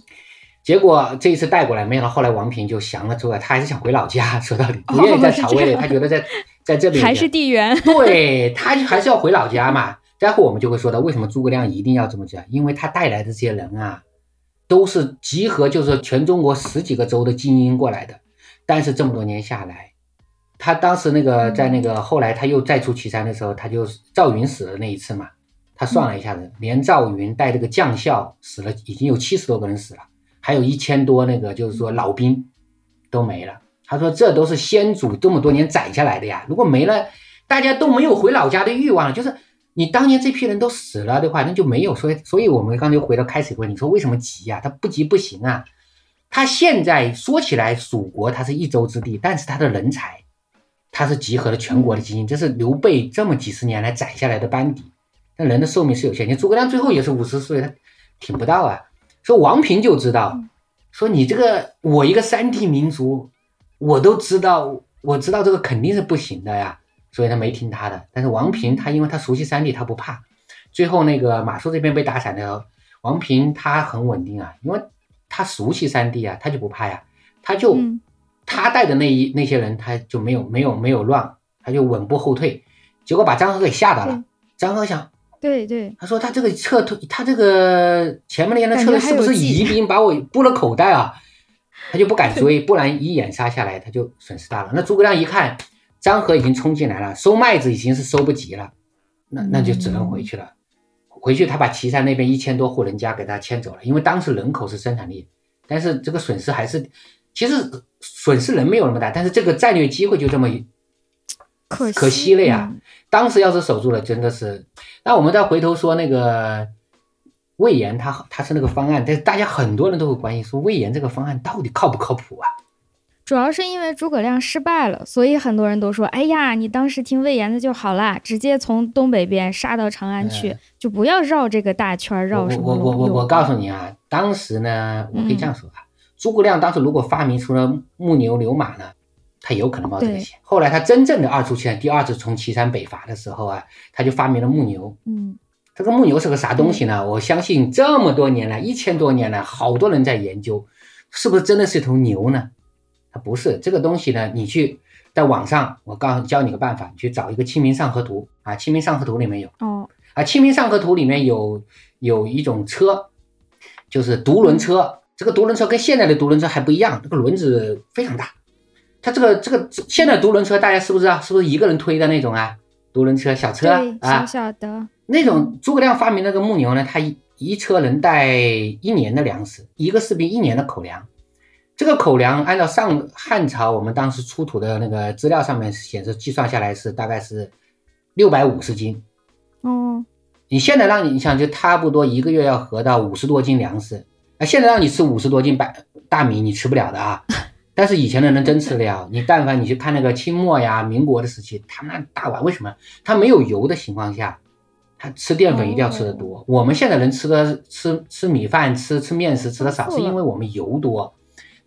结果这一次带过来，没想到后来王平就降了之后，他还是想回老家。说到底，不愿意在曹魏，他觉得在 在这里还是地缘。对他还是要回老家嘛。待会我们就会说到为什么诸葛亮一定要这么讲，因为他带来的这些人啊，都是集合，就是全中国十几个州的精英过来的。但是这么多年下来，他当时那个在那个后来他又再出祁山的时候，他就赵云死了那一次嘛。他算了一下子，连赵云带这个将校死了，已经有七十多个人死了，还有一千多那个就是说老兵都没了。他说这都是先祖这么多年攒下来的呀，如果没了，大家都没有回老家的欲望了。就是你当年这批人都死了的话，那就没有。所以，所以我们刚才回到开始问，你说为什么急呀？他不急不行啊。他现在说起来，蜀国他是一州之地，但是他的人才，他是集合了全国的精英，这是刘备这么几十年来攒下来的班底。那人的寿命是有限，你诸葛亮最后也是五十岁，他挺不到啊。说王平就知道，说你这个我一个山地民族，我都知道，我知道这个肯定是不行的呀，所以他没听他的。但是王平他因为他熟悉山地，他不怕。最后那个马谡这边被打散的，王平他很稳定啊，因为他熟悉山地啊，他就不怕呀，他就他带的那一那些人他就没有没有没有乱，他就稳步后退，结果把张合给吓到了。张合想。对对，他说他这个撤退，他这个前面那些人撤退是不是疑兵 把我布了口袋啊？他就不敢追，不然一眼杀下来他就损失大了。那诸葛亮一看张合已经冲进来了，收麦子已经是收不及了，那那就只能回去了。回去他把岐山那边一千多户人家给他迁走了，因为当时人口是生产力，但是这个损失还是其实损失人没有那么大，但是这个战略机会就这么可可惜了呀。当时要是守住了，真的是。那我们再回头说那个魏延，他他是那个方案，但是大家很多人都会关心说魏延这个方案到底靠不靠谱啊？主要是因为诸葛亮失败了，所以很多人都说：“哎呀，你当时听魏延的就好啦，直接从东北边杀到长安去，就不要绕这个大圈绕什么。”我我我我告诉你啊，当时呢，我可以这样说啊，诸葛亮当时如果发明出了木牛流马呢，他有可能冒这个险。后来他真正的二出现，第二次从岐山北伐的时候啊，他就发明了木牛。嗯，这个木牛是个啥东西呢？我相信这么多年来，一千多年来，好多人在研究，是不是真的是一头牛呢？它不是这个东西呢，你去在网上，我告诉教你个办法，你去找一个《清明上河图》啊，《清明上河图》里面有哦，啊，《清明上河图》里面有有一种车，就是独轮车。这个独轮车跟现在的独轮车还不一样，这个轮子非常大。它这个这个现在独轮车大家是不是啊？是不是一个人推的那种啊？独轮车小车啊，小小的那种。诸葛亮发明那个木牛呢，它一一车能带一年的粮食，一个士兵一年的口粮。这个口粮按照上汉朝我们当时出土的那个资料上面显示，计算下来是大概是六百五十斤。哦，你现在让你你想就差不多一个月要合到五十多斤粮食，啊现在让你吃五十多斤白大米，你吃不了的啊。但是以前的人真吃得了。你但凡你去看那个清末呀、民国的时期，他们那大碗为什么？他没有油的情况下，他吃淀粉一定要吃的多。我们现在人吃的吃吃米饭、吃吃面食吃的少，是因为我们油多。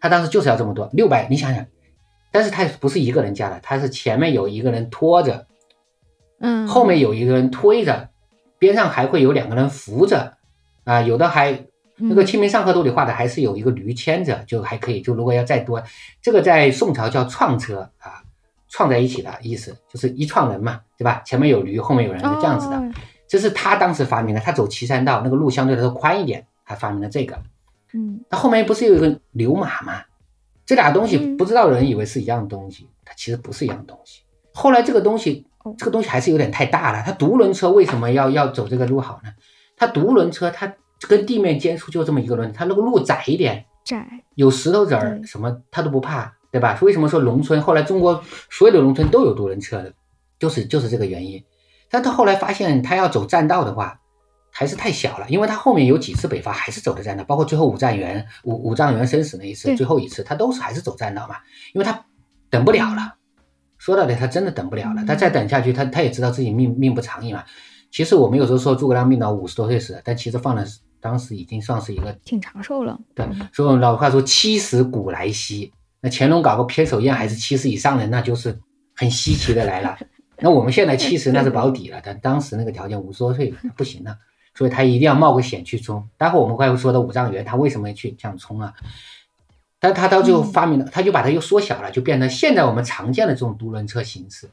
他当时就是要这么多六百，你想想，但是他不是一个人加的，他是前面有一个人拖着，嗯，后面有一个人推着，边上还会有两个人扶着，啊，有的还那个《清明上河图》里画的还是有一个驴牵着，就还可以。就如果要再多，这个在宋朝叫创车啊，创在一起的意思就是一创人嘛，对吧？前面有驴，后面有人，就这样子的。这是他当时发明的，他走岐山道，那个路相对来说宽一点，他发明了这个。嗯，他后面不是有一个牛马吗？这俩东西不知道的人以为是一样东西，它其实不是一样东西。后来这个东西，这个东西还是有点太大了。它独轮车为什么要要走这个路好呢？它独轮车它跟地面接触就这么一个轮子，它那个路窄一点，窄有石头子儿什么它都不怕，对吧？为什么说农村后来中国所有的农村都有独轮车的，就是就是这个原因。但他后来发现他要走栈道的话。还是太小了，因为他后面有几次北伐还是走的栈道，包括最后五丈原五五丈原生死那一次，最后一次他都是还是走栈道嘛，因为他等不了了。说到底，他真的等不了了。他再等下去，他他也知道自己命命不长矣嘛。其实我们有时候说诸葛亮命到五十多岁死，但其实放了当时已经算是一个挺长寿了。对，所以我们老话说七十古来稀，那乾隆搞个偏手宴还是七十以上的，那就是很稀奇的来了。那我们现在七十那是保底了，但当时那个条件五十多岁不行了。所以他一定要冒个险去冲。待会我们会说的五丈原，他为什么去这样冲啊？但他到最后发明了，他就把它又缩小了，就变成现在我们常见的这种独轮车形式，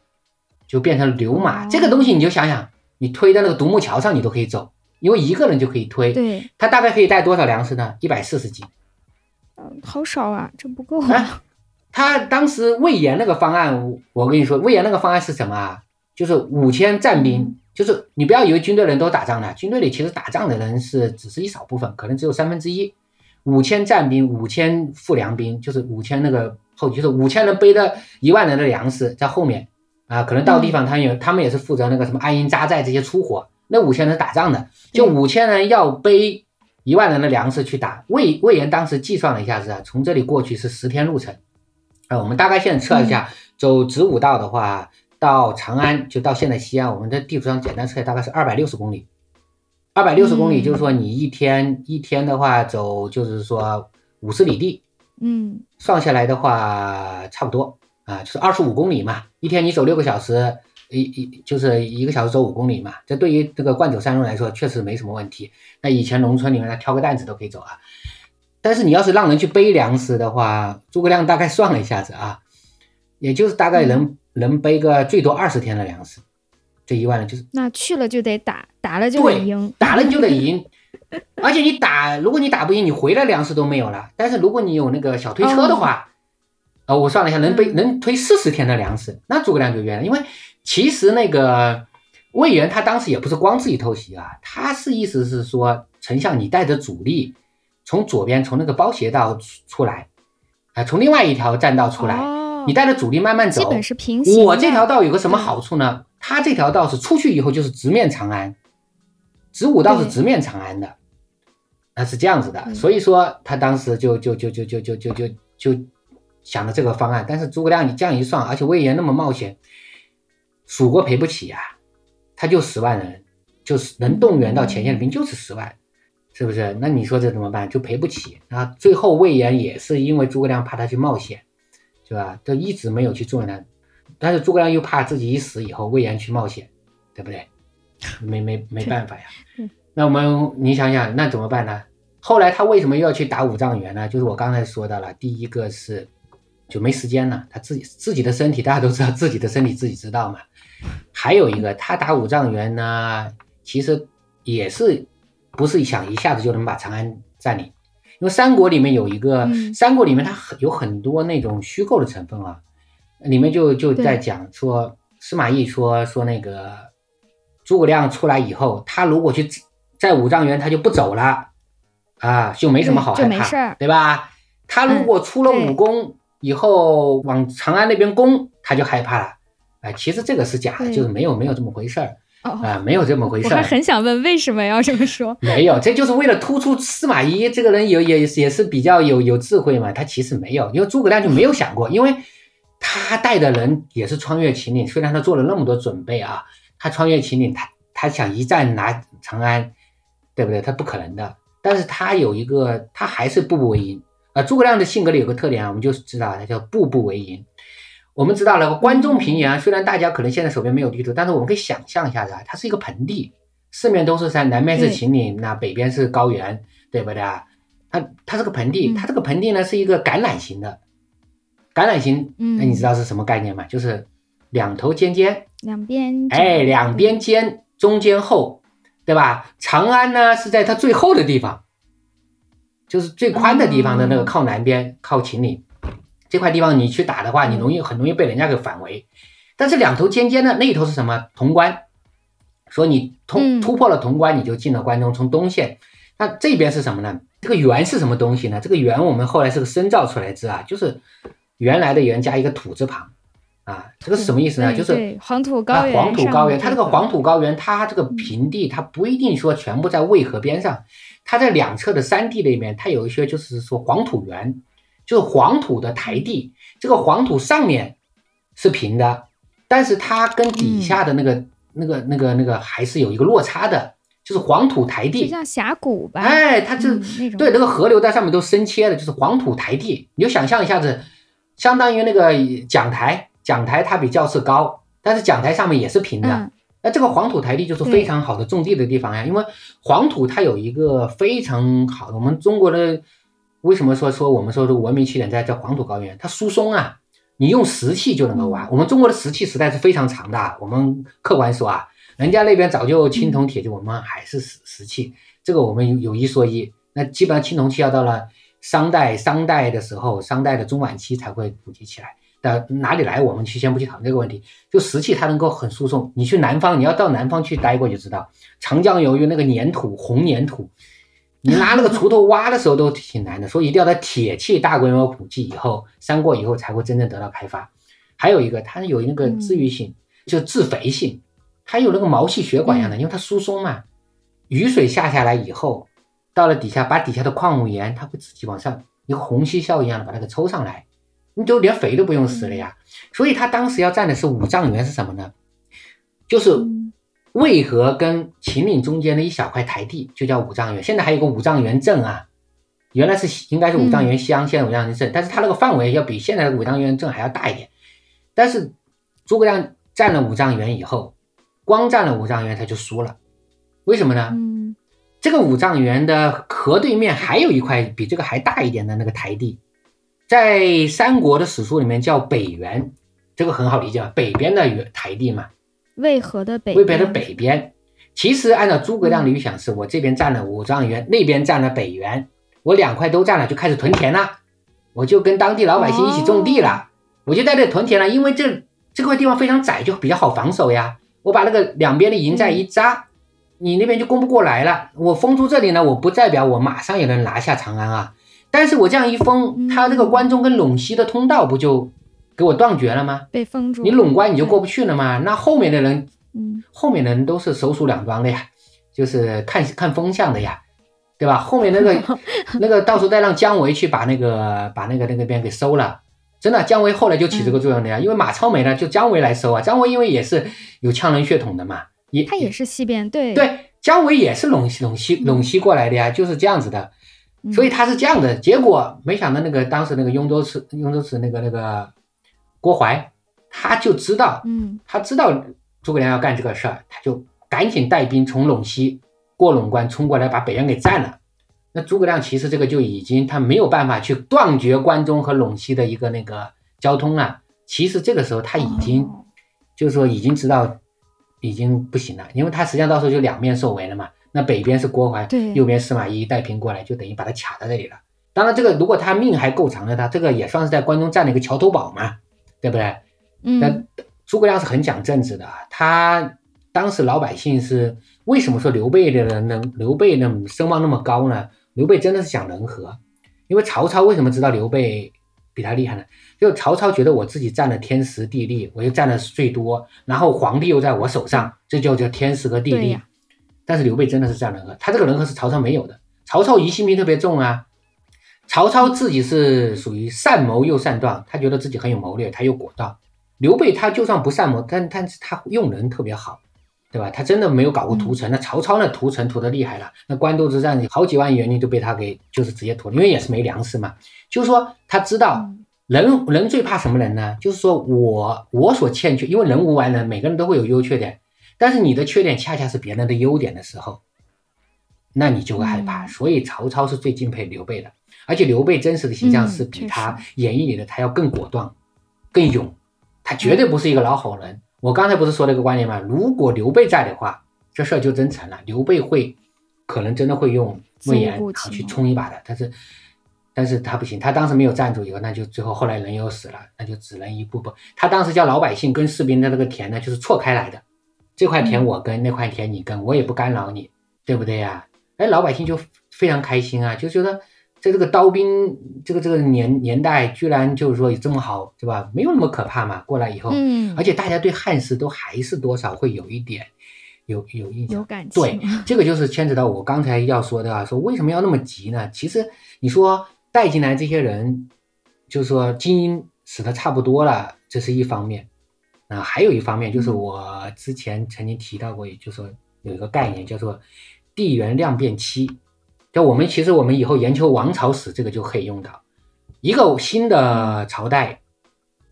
就变成流马这个东西。你就想想，你推在那个独木桥上，你都可以走，因为一个人就可以推。对，他大概可以带多少粮食呢？一百四十斤。嗯，好少啊，这不够啊。他当时魏延那个方案，我跟你说，魏延那个方案是什么啊？就是五千战兵。就是你不要以为军队人都打仗的，军队里其实打仗的人是只是一少部分，可能只有三分之一。五千战兵，五千副粮兵，就是五千那个后，就是五千人背着一万人的粮食在后面啊，可能到地方他有他们也是负责那个什么安营扎寨这些粗活。那五千人打仗的，就五千人要背一万人的粮食去打。魏魏延当时计算了一下子，从这里过去是十天路程啊。我们大概现在测一下，走子午道的话。到长安就到现在西安，我们在地图上简单测大概是二百六十公里，二百六十公里就是说你一天一天的话走就是说五十里地，嗯，算下来的话差不多啊，就是二十五公里嘛，一天你走六个小时，一一就是一个小时走五公里嘛，这对于这个惯走山路来说确实没什么问题。那以前农村里面他挑个担子都可以走啊，但是你要是让人去背粮食的话，诸葛亮大概算了一下子啊，也就是大概能。能背个最多二十天的粮食，这一万人就是那去了就得打，打了就得赢，打了你就得赢，而且你打，如果你打不赢，你回来粮食都没有了。但是如果你有那个小推车的话，啊，我算了一下，能背能推四十天的粮食，那诸葛亮就冤了。因为其实那个魏延他当时也不是光自己偷袭啊，他是意思是说，丞相你带着主力从左边从那个包斜道出来，啊，从另外一条栈道出来。你带着主力慢慢走，基本是平行。我这条道有个什么好处呢？他这条道是出去以后就是直面长安，子午道是直面长安的，那是这样子的。所以说他当时就就就就就就就就就想的这个方案，但是诸葛亮你这样一算，而且魏延那么冒险，蜀国赔不起呀，他就十万人，就是能动员到前线的兵就是十万，是不是？那你说这怎么办？就赔不起啊！最后魏延也是因为诸葛亮怕他去冒险，是吧？就一直没有去做呢。但是诸葛亮又怕自己一死以后魏延去冒险，对不对？没没没办法呀。那我们你想想，那怎么办呢？后来他为什么又要去打五丈原呢？就是我刚才说到了，第一个是就没时间了，他自己自己的身体大家都知道，自己的身体自己知道嘛。还有一个，他打五丈原呢，其实也是不是想一下子就能把长安占领，因为三国里面有一个，三国里面它很有很多那种虚构的成分啊，里面就就在讲说司马懿说说那个诸葛亮出来以后，他如果去。在五丈原，他就不走了，啊，就没什么好害怕，对吧？他如果出了武功以后往长安那边攻，他就害怕了。哎，其实这个是假的，就是没有没有这么回事儿啊，没有这么回事儿。我还很想问，为什么要这么说？没有，这就是为了突出司马懿这个人有也也是比较有有智慧嘛。他其实没有，因为诸葛亮就没有想过，因为他带的人也是穿越秦岭，虽然他做了那么多准备啊，他穿越秦岭，他他想一战拿长安。对不对？他不可能的，但是他有一个，他还是步步为营啊。诸葛亮的性格里有个特点啊，我们就知道他叫步步为营。我们知道了关中平原，虽然大家可能现在手边没有地图，但是我们可以想象一下子啊，它是一个盆地，四面都是山，南面是秦岭，那北边是高原，对不对啊？它它是个盆地，它这个盆地呢是一个橄榄形的，橄榄形，那你知道是什么概念吗？就是两头尖尖，两边，哎，两边尖，中间厚。对吧？长安呢是在它最厚的地方，就是最宽的地方的那个靠南边，靠秦岭这块地方，你去打的话，你容易很容易被人家给反围。但是两头尖尖的那一头是什么？潼关，说你通突破了潼关，你就进了关中，从东线。那这边是什么呢？这个原是什么东西呢？这个原我们后来是个深造出来字啊，就是原来的原加一个土字旁。啊，这个是什么意思呢？就是黄土高原。黄土高原，它这个黄土高原，它这个平地，它不一定说全部在渭河边上，它在两侧的山地里面，它有一些就是说黄土原，就是黄土的台地。这个黄土上面是平的，但是它跟底下的那个、那个、那个、那个还是有一个落差的，就是黄土台地，就像峡谷吧？哎，它就对那个河流在上面都深切的，就是黄土台地。你就想象一下子，相当于那个讲台。讲台它比教室高，但是讲台上面也是平的。那这个黄土台地就是非常好的种地的地方呀，因为黄土它有一个非常好的，我们中国的为什么说说我们说的文明起点在在黄土高原，它疏松啊，你用石器就能够挖。我们中国的石器时代是非常长的，我们客观说啊，人家那边早就青铜铁器，我们还是石石器，这个我们有一说一。那基本上青铜器要到了商代，商代的时候，商代的中晚期才会普及起来。的哪里来？我们去先不去讨论这个问题。就石器，它能够很输送。你去南方，你要到南方去待过就知道，长江由于那个粘土，红粘土，你拿那个锄头挖的时候都挺难的。所以一定要在铁器大规模普及以后，三过以后才会真正得到开发。还有一个，它有那个治愈性，就自肥性，它有那个毛细血管一样的，因为它疏松嘛。雨水下下来以后，到了底下，把底下的矿物盐，它会自己往上一个虹吸效应一样的把它给抽上来。你就连肥都不用施了呀，所以他当时要占的是五丈原是什么呢？就是渭河跟秦岭中间的一小块台地，就叫五丈原。现在还有个五丈原镇啊，原来是应该是五丈原乡，现在五丈原镇，但是它那个范围要比现在的五丈原镇还要大一点。但是诸葛亮占了五丈原以后，光占了五丈原他就输了，为什么呢？这个五丈原的河对面还有一块比这个还大一点的那个台地。在三国的史书里面叫北原，这个很好理解嘛，北边的原台地嘛，渭河的北，渭北的北边。其实按照诸葛亮的预想，是我这边占了五丈原，那边占了北原，我两块都占了，就开始屯田了，我就跟当地老百姓一起种地了，我就在这屯田了，因为这这块地方非常窄，就比较好防守呀。我把那个两边的营寨一扎，你那边就攻不过来了。我封住这里呢，我不代表我马上也能拿下长安啊。但是我这样一封，他这个关中跟陇西的通道不就给我断绝了吗？被封住，你陇关你就过不去了吗？那后面的人，嗯，后面的人都是手鼠两端的呀，就是看看风向的呀，对吧？后面那个 那个到时候再让姜维去把那个把那个那个边给收了，真的，姜维后来就起这个作用的呀，因为马超没了，就姜维来收啊。姜维因为也是有羌人血统的嘛，也他也是西边，对对，姜维也是陇西陇西陇西过来的呀，就是这样子的。所以他是这样的，结果没想到那个当时那个雍州刺雍州刺那个那个郭淮，他就知道，嗯，他知道诸葛亮要干这个事儿，他就赶紧带兵从陇西过陇关冲过来，把北原给占了。那诸葛亮其实这个就已经他没有办法去断绝关中和陇西的一个那个交通了。其实这个时候他已经就是说已经知道已经不行了，因为他实际上到时候就两面受围了嘛。那北边是郭淮，对，右边司马懿带兵过来，就等于把他卡在这里了。当然，这个如果他命还够长的，他这个也算是在关中占了一个桥头堡嘛，对不对？嗯。那诸葛亮是很讲政治的，他当时老百姓是为什么说刘备的人能刘备的声望那么高呢？刘备真的是讲人和，因为曹操为什么知道刘备比他厉害呢？就曹操觉得我自己占了天时地利，我又占了最多，然后皇帝又在我手上，这就叫天时和地利。但是刘备真的是这样人和，他这个人和是曹操没有的。曹操疑心病特别重啊，曹操自己是属于善谋又善断，他觉得自己很有谋略，他又果断。刘备他就算不善谋，但但是他用人特别好。对吧？他真的没有搞过屠城，那曹操那屠城屠的厉害了，那官渡之战好几万援军都被他给就是直接屠了，因为也是没粮食嘛。就是说他知道人人最怕什么人呢？就是说我我所欠缺，因为人无完人，每个人都会有优缺点，但是你的缺点恰恰是别人的优点的时候，那你就会害怕。所以曹操是最敬佩刘备的，而且刘备真实的形象是比他演绎里的他要更果断、更勇，他绝对不是一个老好人。我刚才不是说了一个观点吗？如果刘备在的话，这事儿就真成了。刘备会，可能真的会用魏延去冲一把的。但是，但是他不行，他当时没有站住以后，那就最后后来人又死了，那就只能一步步。他当时叫老百姓跟士兵的那个田呢，就是错开来的，这块田我耕，那块田你耕，我也不干扰你，对不对呀？哎，老百姓就非常开心啊，就觉得。在这个刀兵这个这个年年代，居然就是说有这么好，对吧？没有那么可怕嘛。过来以后，嗯，而且大家对汉室都还是多少会有一点有有印象，有感情。对，这个就是牵扯到我刚才要说的啊，说为什么要那么急呢？其实你说带进来这些人，就是说精英死的差不多了，这是一方面。啊，还有一方面就是我之前曾经提到过，也就是说有一个概念叫做地缘量变期。就我们其实我们以后研究王朝史，这个就可以用到一个新的朝代，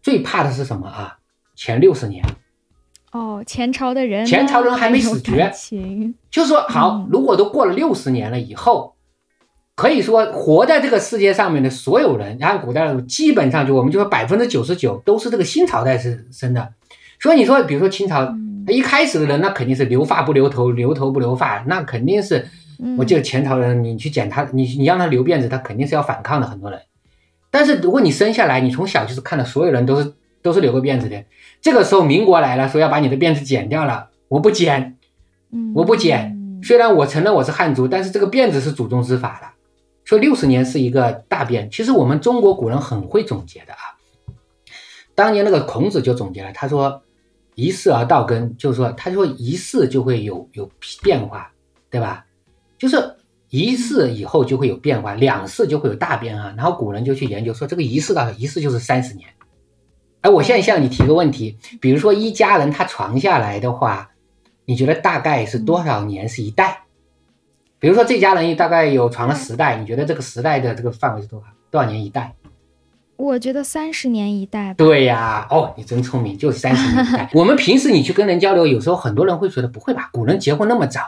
最怕的是什么啊？前六十年。哦，前朝的人，前朝人还没死绝，就是说好，如果都过了六十年了以后，可以说活在这个世界上面的所有人，按古代基本上就我们就说百分之九十九都是这个新朝代是生的。所以你说，比如说清朝，他一开始的人，那肯定是留发不留头，留头不留发，那肯定是。我记得前朝人，你去剪他，你你让他留辫子，他肯定是要反抗的。很多人，但是如果你生下来，你从小就是看到所有人都是都是留个辫子的，这个时候民国来了，说要把你的辫子剪掉了，我不剪，我不剪。虽然我承认我是汉族，但是这个辫子是祖宗之法了。说六十年是一个大变，其实我们中国古人很会总结的啊。当年那个孔子就总结了，他说一世而道根，就是说他说一世就会有有变化，对吧？就是一世以后就会有变化，两世就会有大变啊。然后古人就去研究说，这个一世到一世就是三十年。哎，我现在向你提个问题，比如说一家人他传下来的话，你觉得大概是多少年是一代？比如说这家人大概有传了十代，你觉得这个时代的这个范围是多少？多少年一代？我觉得三十年一代。对呀，哦，你真聪明，就是三十年一代。我们平时你去跟人交流，有时候很多人会觉得不会吧？古人结婚那么早。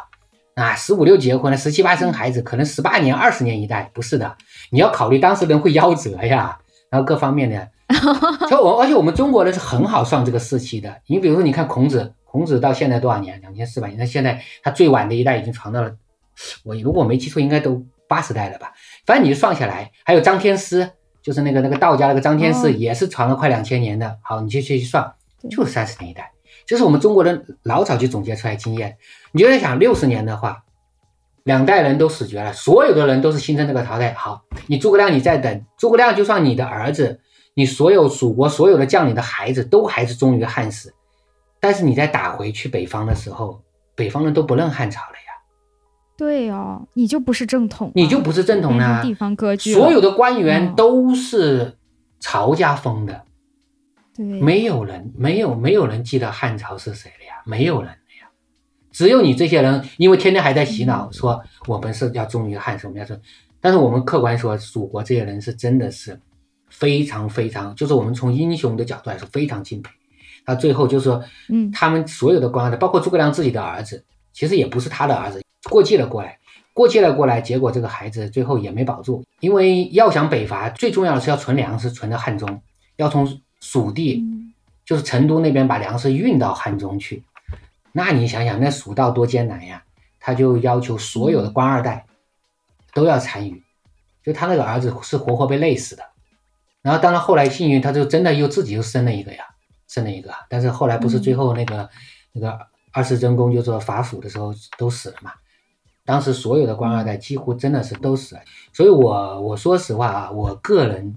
啊，十五六结婚了，十七八生孩子，可能十八年、二十年一代，不是的。你要考虑当时人会夭折呀，然后各方面的。就我，而且我们中国人是很好算这个世期的。你比如说，你看孔子，孔子到现在多少年？两千四百年。那现在他最晚的一代已经传到了，我如果没记错，应该都八十代了吧？反正你就算下来，还有张天师，就是那个那个道家那个张天师，也是传了快两千年的。好，你就去去算，就是三十年一代。这是我们中国人老早就总结出来经验。你就在想，六十年的话，两代人都死绝了，所有的人都是新生这个朝代。好，你诸葛亮，你再等，诸葛亮就算你的儿子，你所有蜀国所有的将领的孩子都还是忠于汉室，但是你在打回去北方的时候，北方人都不认汉朝了呀。对哦，你就不是正统，你就不是正统啊。地方割据，所有的官员都是曹家封的，对，没有人，没有没有人记得汉朝是谁了呀？没有人了呀，只有你这些人，因为天天还在洗脑说我们是要忠于汉，我们要说，但是我们客观说，蜀国这些人是真的是非常非常，就是我们从英雄的角度来说非常敬佩。他最后就是说，嗯，他们所有的官二代，包括诸葛亮自己的儿子，其实也不是他的儿子，过继了过来。过继了过来，结果这个孩子最后也没保住，因为要想北伐，最重要的是要存粮食，存到汉中，要从蜀地，就是成都那边把粮食运到汉中去。那你想想，那蜀道多艰难呀！他就要求所有的官二代都要参与，就他那个儿子是活活被累死的。然后当然后来幸运，他就真的又自己又生了一个呀，生了一个。但是后来不是最后那个那个二世真公就说伐蜀的时候都死了嘛。当时所有的官二代几乎真的是都死了，所以我我说实话啊，我个人，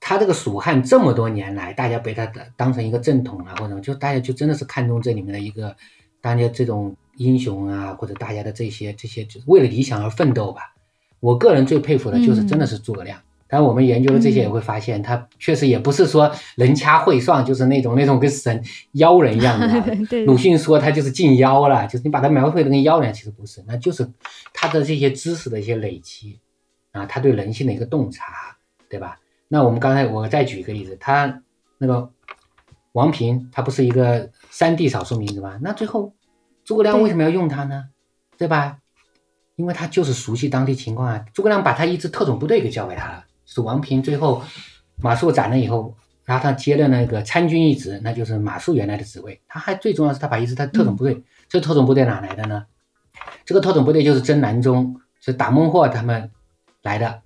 他这个蜀汉这么多年来，大家被他当成一个正统啊，或者就大家就真的是看重这里面的一个大家这种英雄啊，或者大家的这些这些就为了理想而奋斗吧。我个人最佩服的就是真的是诸葛亮。但我们研究了这些，也会发现他确实也不是说人掐会算，就是那种那种跟神妖人一样的。鲁迅说他就是进妖了，就是你把他描绘的跟妖人，其实不是，那就是他的这些知识的一些累积啊，他对人性的一个洞察，对吧？那我们刚才我再举一个例子，他那个王平，他不是一个山地少数民族吗？那最后诸葛亮为什么要用他呢？对吧？因为他就是熟悉当地情况啊。诸葛亮把他一支特种部队给交给他了。是王平最后马谡斩了以后，然后他接了那个参军一职，那就是马谡原来的职位。他还最重要是他把一支他特种部队，这特种部队哪来的呢？这个特种部队就是征南中，是打孟获他们来的。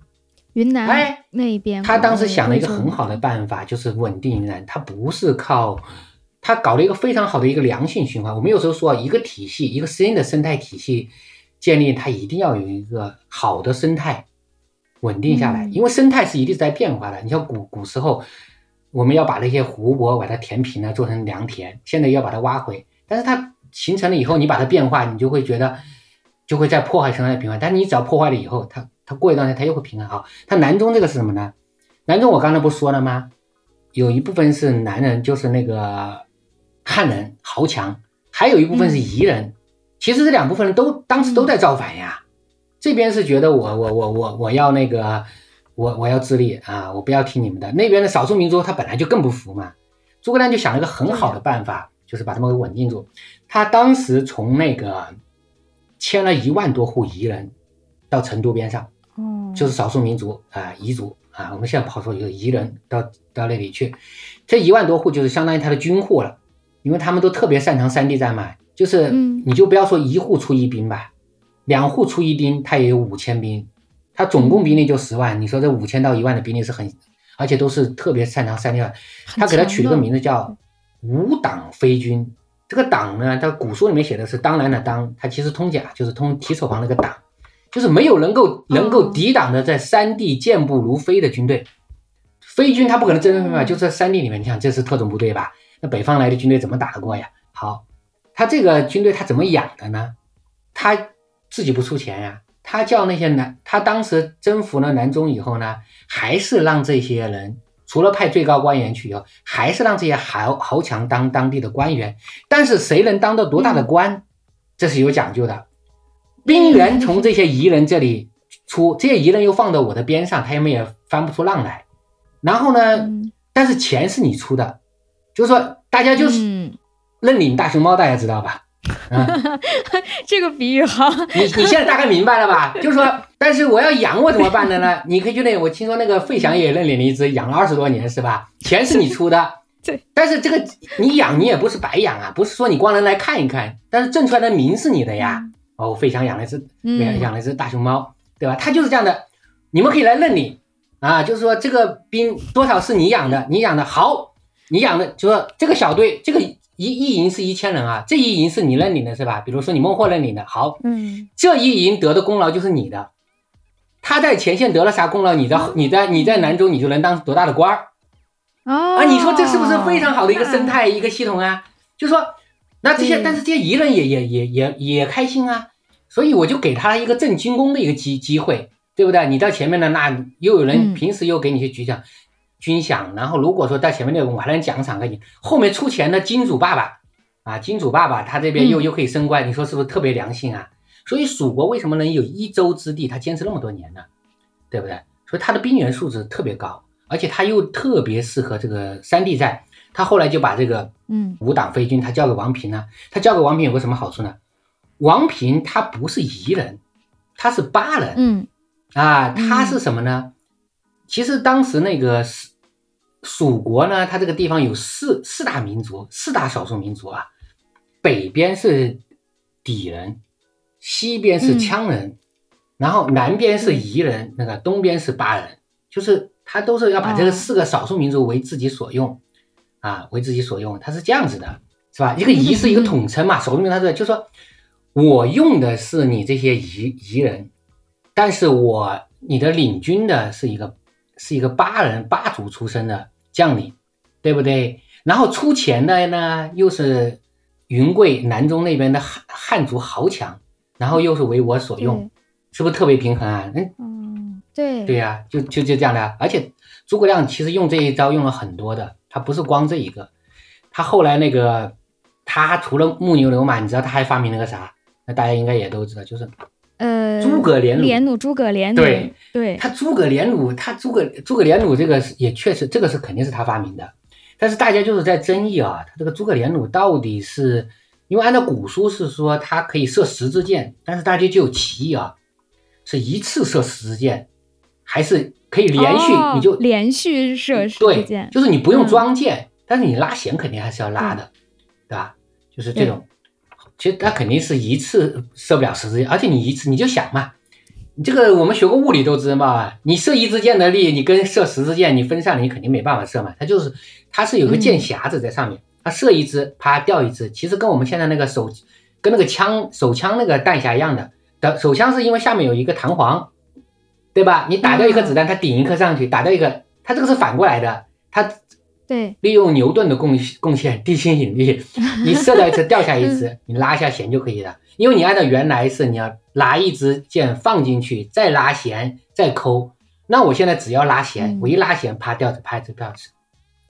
云南哎那边，他当时想了一个很好的办法，就是稳定云南。他不是靠他搞了一个非常好的一个良性循环。我们有时候说一个体系，一个新的生态体系建立，它一定要有一个好的生态。稳定下来，因为生态是一定在变化的。你像古古时候，我们要把那些湖泊把它填平了，做成良田，现在要把它挖回。但是它形成了以后，你把它变化，你就会觉得就会在破坏生态平衡。但你只要破坏了以后，它它过一段时间它又会平衡好。它南中这个是什么呢？南中我刚才不说了吗？有一部分是南人，就是那个汉人豪强，还有一部分是夷人。其实这两部分人都当时都在造反呀。这边是觉得我我我我我要那个我我要自立啊，我不要听你们的。那边的少数民族他本来就更不服嘛。诸葛亮就想了一个很好的办法，就是把他们给稳定住。他当时从那个迁了一万多户彝人到成都边上，嗯，就是少数民族啊，彝族啊。我们现在跑出一个彝人到到那里去，这一万多户就是相当于他的军户了，因为他们都特别擅长山地战嘛。就是你就不要说一户出一兵吧。两户出一丁，他也有五千兵，他总共兵力就十万。你说这五千到一万的兵力是很，而且都是特别擅长山地战。他给他取了个名字叫五党飞军。这个党呢，他古书里面写的是当然的当，他其实通假，就是通提手旁那个党，就是没有能够能够抵挡的在山地健步如飞的军队。飞军他不可能真正嘛，就在山地里面。你想这是特种部队吧？那北方来的军队怎么打得过呀？好，他这个军队他怎么养的呢？他。自己不出钱呀，他叫那些南，他当时征服了南中以后呢，还是让这些人除了派最高官员去以后，还是让这些豪豪强当当地的官员。但是谁能当到多大的官，这是有讲究的。兵源从这些彝人这里出，这些彝人又放到我的边上，他们也翻不出浪来。然后呢，但是钱是你出的，就是说大家就是认领大熊猫，大家知道吧？啊，这个比喻好。你你现在大概明白了吧？就是说，但是我要养我怎么办的呢？你可以觉得，我听说那个费翔也认领了一只，养了二十多年，是吧？钱是你出的，对。但是这个你养你也不是白养啊，不是说你光能来看一看，但是挣出来的名是你的呀。哦，费翔养了一只，养了一只大熊猫，对吧？他就是这样的，你们可以来认领啊。就是说，这个兵多少是你养的，你养的好，你养的，就说这个小队这个。一一营是一千人啊，这一营是你认领的，是吧？比如说你孟获认领的，好，嗯，这一营得的功劳就是你的。他在前线得了啥功劳，你在你在你在南州你就能当多大的官儿啊？你说这是不是非常好的一个生态一个系统啊？就说那这些，但是这些彝人也也也也也开心啊，所以我就给他一个挣军功的一个机机会，对不对？你到前面的那又有人平时又给你去举奖，军饷，然后如果说在前面那个我还能奖赏给你，后面出钱的金主爸爸啊，金主爸爸他这边又又可以升官，你说是不是特别良心啊？所以蜀国为什么能有一州之地，他坚持那么多年呢？对不对？所以他的兵员素质特别高，而且他又特别适合这个山地战。他后来就把这个嗯五党飞军他交给王平了。他交给王平有个什么好处呢？王平他不是夷人，他是巴人。嗯啊，他是什么呢？其实当时那个蜀蜀国呢，它这个地方有四四大民族，四大少数民族啊。北边是氐人，西边是羌人，然后南边是夷人，那个东边是巴人，就是他都是要把这个四个少数民族为自己所用，啊，为自己所用，他是这样子的，是吧？一个夷是一个统称嘛，少数民族他是就说，我用的是你这些夷夷人。但是我你的领军的是一个是一个巴人巴族出身的将领，对不对？然后出钱的呢又是云贵南中那边的汉汉族豪强，然后又是为我所用，是不是特别平衡啊？嗯嗯，对对呀，就就就这样的。而且诸葛亮其实用这一招用了很多的，他不是光这一个，他后来那个他除了木牛流马，你知道他还发明了个啥？那大家应该也都知道，就是。呃，诸葛连连弩，诸葛连弩，对。对，他诸葛连弩，他诸葛诸葛连弩这个也确实，这个是肯定是他发明的，但是大家就是在争议啊，他这个诸葛连弩到底是因为按照古书是说它可以射十支箭，但是大家就有歧义啊，是一次射十支箭，还是可以连续你就连续射十支箭，就是你不用装箭，但是你拉弦肯定还是要拉的，对吧？就是这种。其实它肯定是一次射不了十支箭，而且你一次你就想嘛，你这个我们学过物理都知道嘛，你射一支箭的力，你跟射十支箭你分散了，你肯定没办法射嘛。它就是它是有个箭匣子在上面，它射一支，啪掉一支。其实跟我们现在那个手跟那个枪手枪那个弹匣一样的，的手枪是因为下面有一个弹簧，对吧？你打掉一颗子弹，它顶一颗上去，打掉一个，它这个是反过来的，它。对，利用牛顿的贡贡献，地心引力，你射到一次掉下一支，你拉一下弦就可以了。因为你按照原来是你要拿一支箭放进去，再拉弦，再抠。那我现在只要拉弦，我一拉弦，啪掉拍子掉子，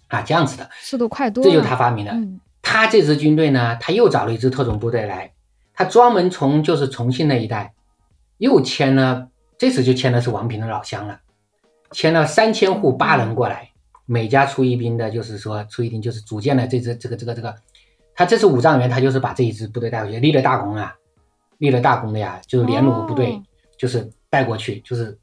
啊，这样子的速度快多了。这就是他发明的。他这支军队呢，他又找了一支特种部队来，他专门从就是重庆那一带又签了，这次就签的是王平的老乡了，签了三千户巴人过来。每家出一兵的，就是说出一兵，就是组建了这支这个这个这个，他这次五丈原，他就是把这一支部队带过去，立了大功啊，立了大功的呀，就是连弩部队，就是带过去，就是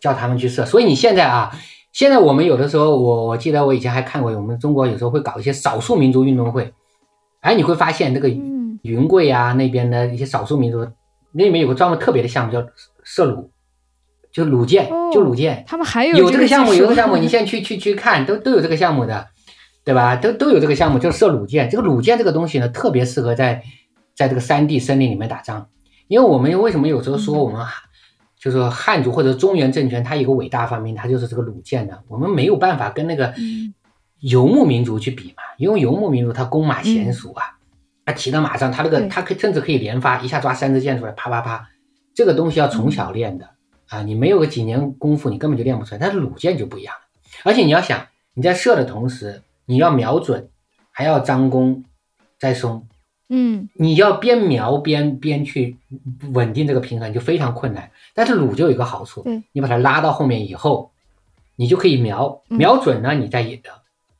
叫他们去射。所以你现在啊，现在我们有的时候，我我记得我以前还看过，我们中国有时候会搞一些少数民族运动会，哎，你会发现这个云贵啊那边的一些少数民族，那里面有个专门特别的项目叫射弩。就弩箭，就弩箭，他们还有有这个项目，有这个项目，你现在去去去看，都都有这个项目的，对吧？都都有这个项目，就是射弩箭。这个弩箭这个东西呢，特别适合在在这个山地森林里面打仗。因为我们为什么有时候说我们就是汉族或者中原政权，它有个伟大发明，它就是这个弩箭呢？我们没有办法跟那个游牧民族去比嘛，因为游牧民族他弓马娴熟啊，他骑到马上，他那个他可甚至可以连发，一下抓三支箭出来，啪啪啪，这个东西要从小练的。啊，你没有个几年功夫，你根本就练不出来。但是弩箭就不一样了，而且你要想，你在射的同时，你要瞄准，还要张弓再松，嗯，你要边瞄边边去稳定这个平衡，就非常困难。但是弩就有一个好处，你把它拉到后面以后，你就可以瞄瞄准了，你再引的。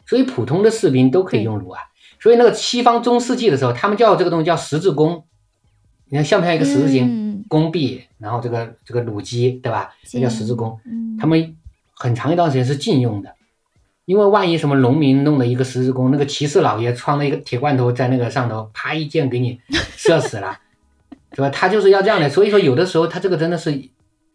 所以普通的士兵都可以用弩啊。所以那个西方中世纪的时候，他们叫这个东西叫十字弓，你看像不像一个十字形？弓臂，然后这个这个弩机，对吧？这叫十字弓。他们很长一段时间是禁用的，因为万一什么农民弄了一个十字弓，那个骑士老爷穿了一个铁罐头在那个上头，啪一箭给你射死了，是吧？他就是要这样的。所以说，有的时候他这个真的是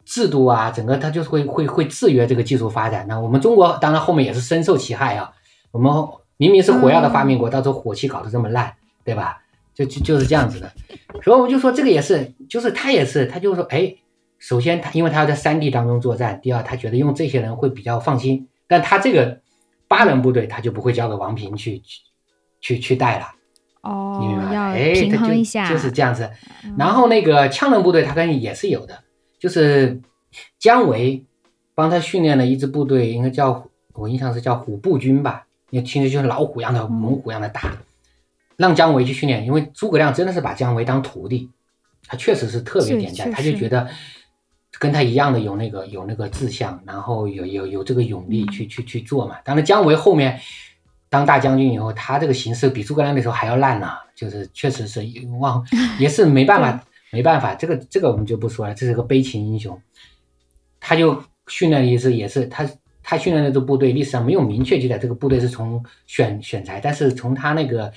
制度啊，整个他就是会会会制约这个技术发展。那我们中国当然后面也是深受其害啊。我们明明是火药的发明国，到时候火器搞得这么烂，对吧？就就就是这样子的，所以我们就说这个也是，就是他也是，他就说，哎，首先他因为他要在山地当中作战，第二他觉得用这些人会比较放心，但他这个八人部队他就不会交给王平去去去去带了，哦，你明白吗？哎，平衡一下，就是这样子。然后那个羌人部队他跟也是有的，就是姜维帮他训练了一支部队，应该叫我印象是叫虎步军吧，那听着就是老虎一样的猛虎一样的大，让姜维去训练，因为诸葛亮真的是把姜维当徒弟，他确实是特别点赞，他就觉得跟他一样的有那个有那个志向，然后有有有这个勇力去去去做嘛。当然姜维后面当大将军以后，他这个形势比诸葛亮那时候还要烂呢，就是确实是忘 也是没办法没办法，这个这个我们就不说了，这是个悲情英雄，他就训练的意思也是他。他训练的这部队历史上没有明确记载，这个部队是从选选材，但是从他那个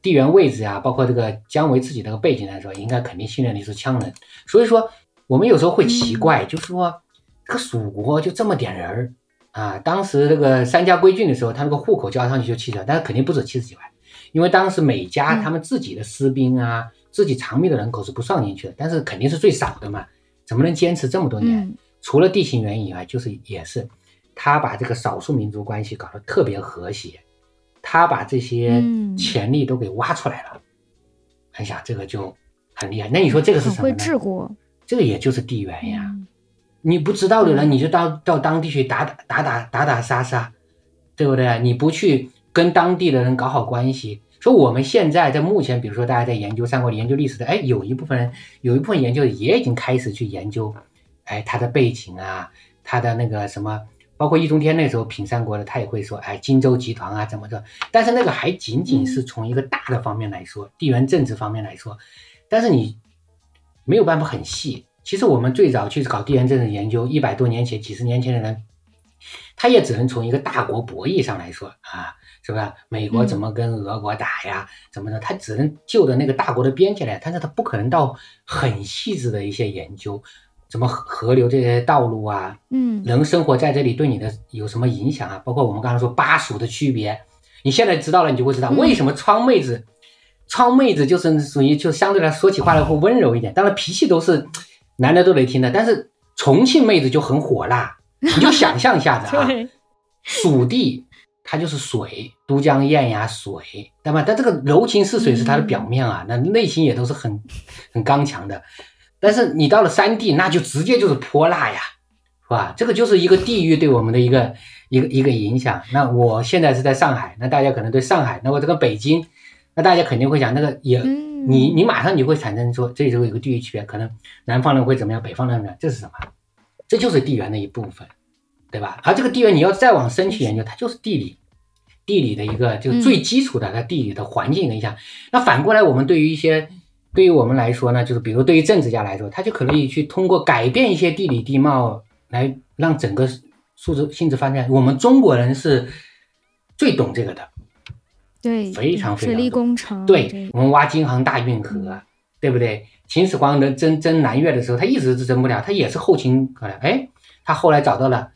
地缘位置啊，包括这个姜维自己那个背景来说，应该肯定信任的是羌人。所以说，我们有时候会奇怪，就是说这个蜀国就这么点人儿啊。当时这个三家归郡的时候，他那个户口交上去就七十万，但是肯定不止七十几万，因为当时每家他们自己的私兵啊，自己长命的人口是不算进去的，但是肯定是最少的嘛，怎么能坚持这么多年？除了地形原因以外，就是也是。他把这个少数民族关系搞得特别和谐，他把这些潜力都给挖出来了。哎呀，这个就很厉害。那你说这个是什么呢？会治国，这个也就是地缘呀。你不知道的人，你就到到当地去打打打打打打杀杀，对不对？你不去跟当地的人搞好关系。说我们现在在目前，比如说大家在研究三国、研究历史的，哎，有一部分人有一部分研究也已经开始去研究，哎，他的背景啊，他的那个什么。包括易中天那时候品三国的，他也会说，哎，荆州集团啊，怎么着？但是那个还仅仅是从一个大的方面来说，地缘政治方面来说，但是你没有办法很细。其实我们最早去搞地缘政治研究，一百多年前、几十年前的人，他也只能从一个大国博弈上来说啊，是吧？美国怎么跟俄国打呀？怎么着？他只能就着那个大国的边界来，但是他不可能到很细致的一些研究。什么河流这些道路啊，嗯，人生活在这里对你的有什么影响啊？包括我们刚才说巴蜀的区别，你现在知道了，你就会知道为什么川妹子，川妹子就是属于就相对来说起话来会温柔一点，当然脾气都是男的都得听的，但是重庆妹子就很火辣，你就想象一下子啊，蜀地它就是水，都江堰呀水，对吧？但这个柔情似水是它的表面啊，那内心也都是很很刚强的。但是你到了山地，那就直接就是泼辣呀，是吧？这个就是一个地域对我们的一个一个一个影响。那我现在是在上海，那大家可能对上海，那我这个北京，那大家肯定会想那个也，你你马上你会产生说这里头有个地域区别，可能南方人会怎么样，北方人怎么样？这是什么？这就是地缘的一部分，对吧？而这个地缘你要再往深去研究，它就是地理，地理的一个就最基础的它地理的环境影响。那反过来，我们对于一些。对于我们来说呢，就是比如对于政治家来说，他就可以去通过改变一些地理地貌来让整个数字性质发展。我们中国人是最懂这个的，对，非常非常。水利工程，对我们挖京杭大运河，对不对？秦始皇能征征南越的时候，他一直是征不了，他也是后勤可能。哎，他后来找到了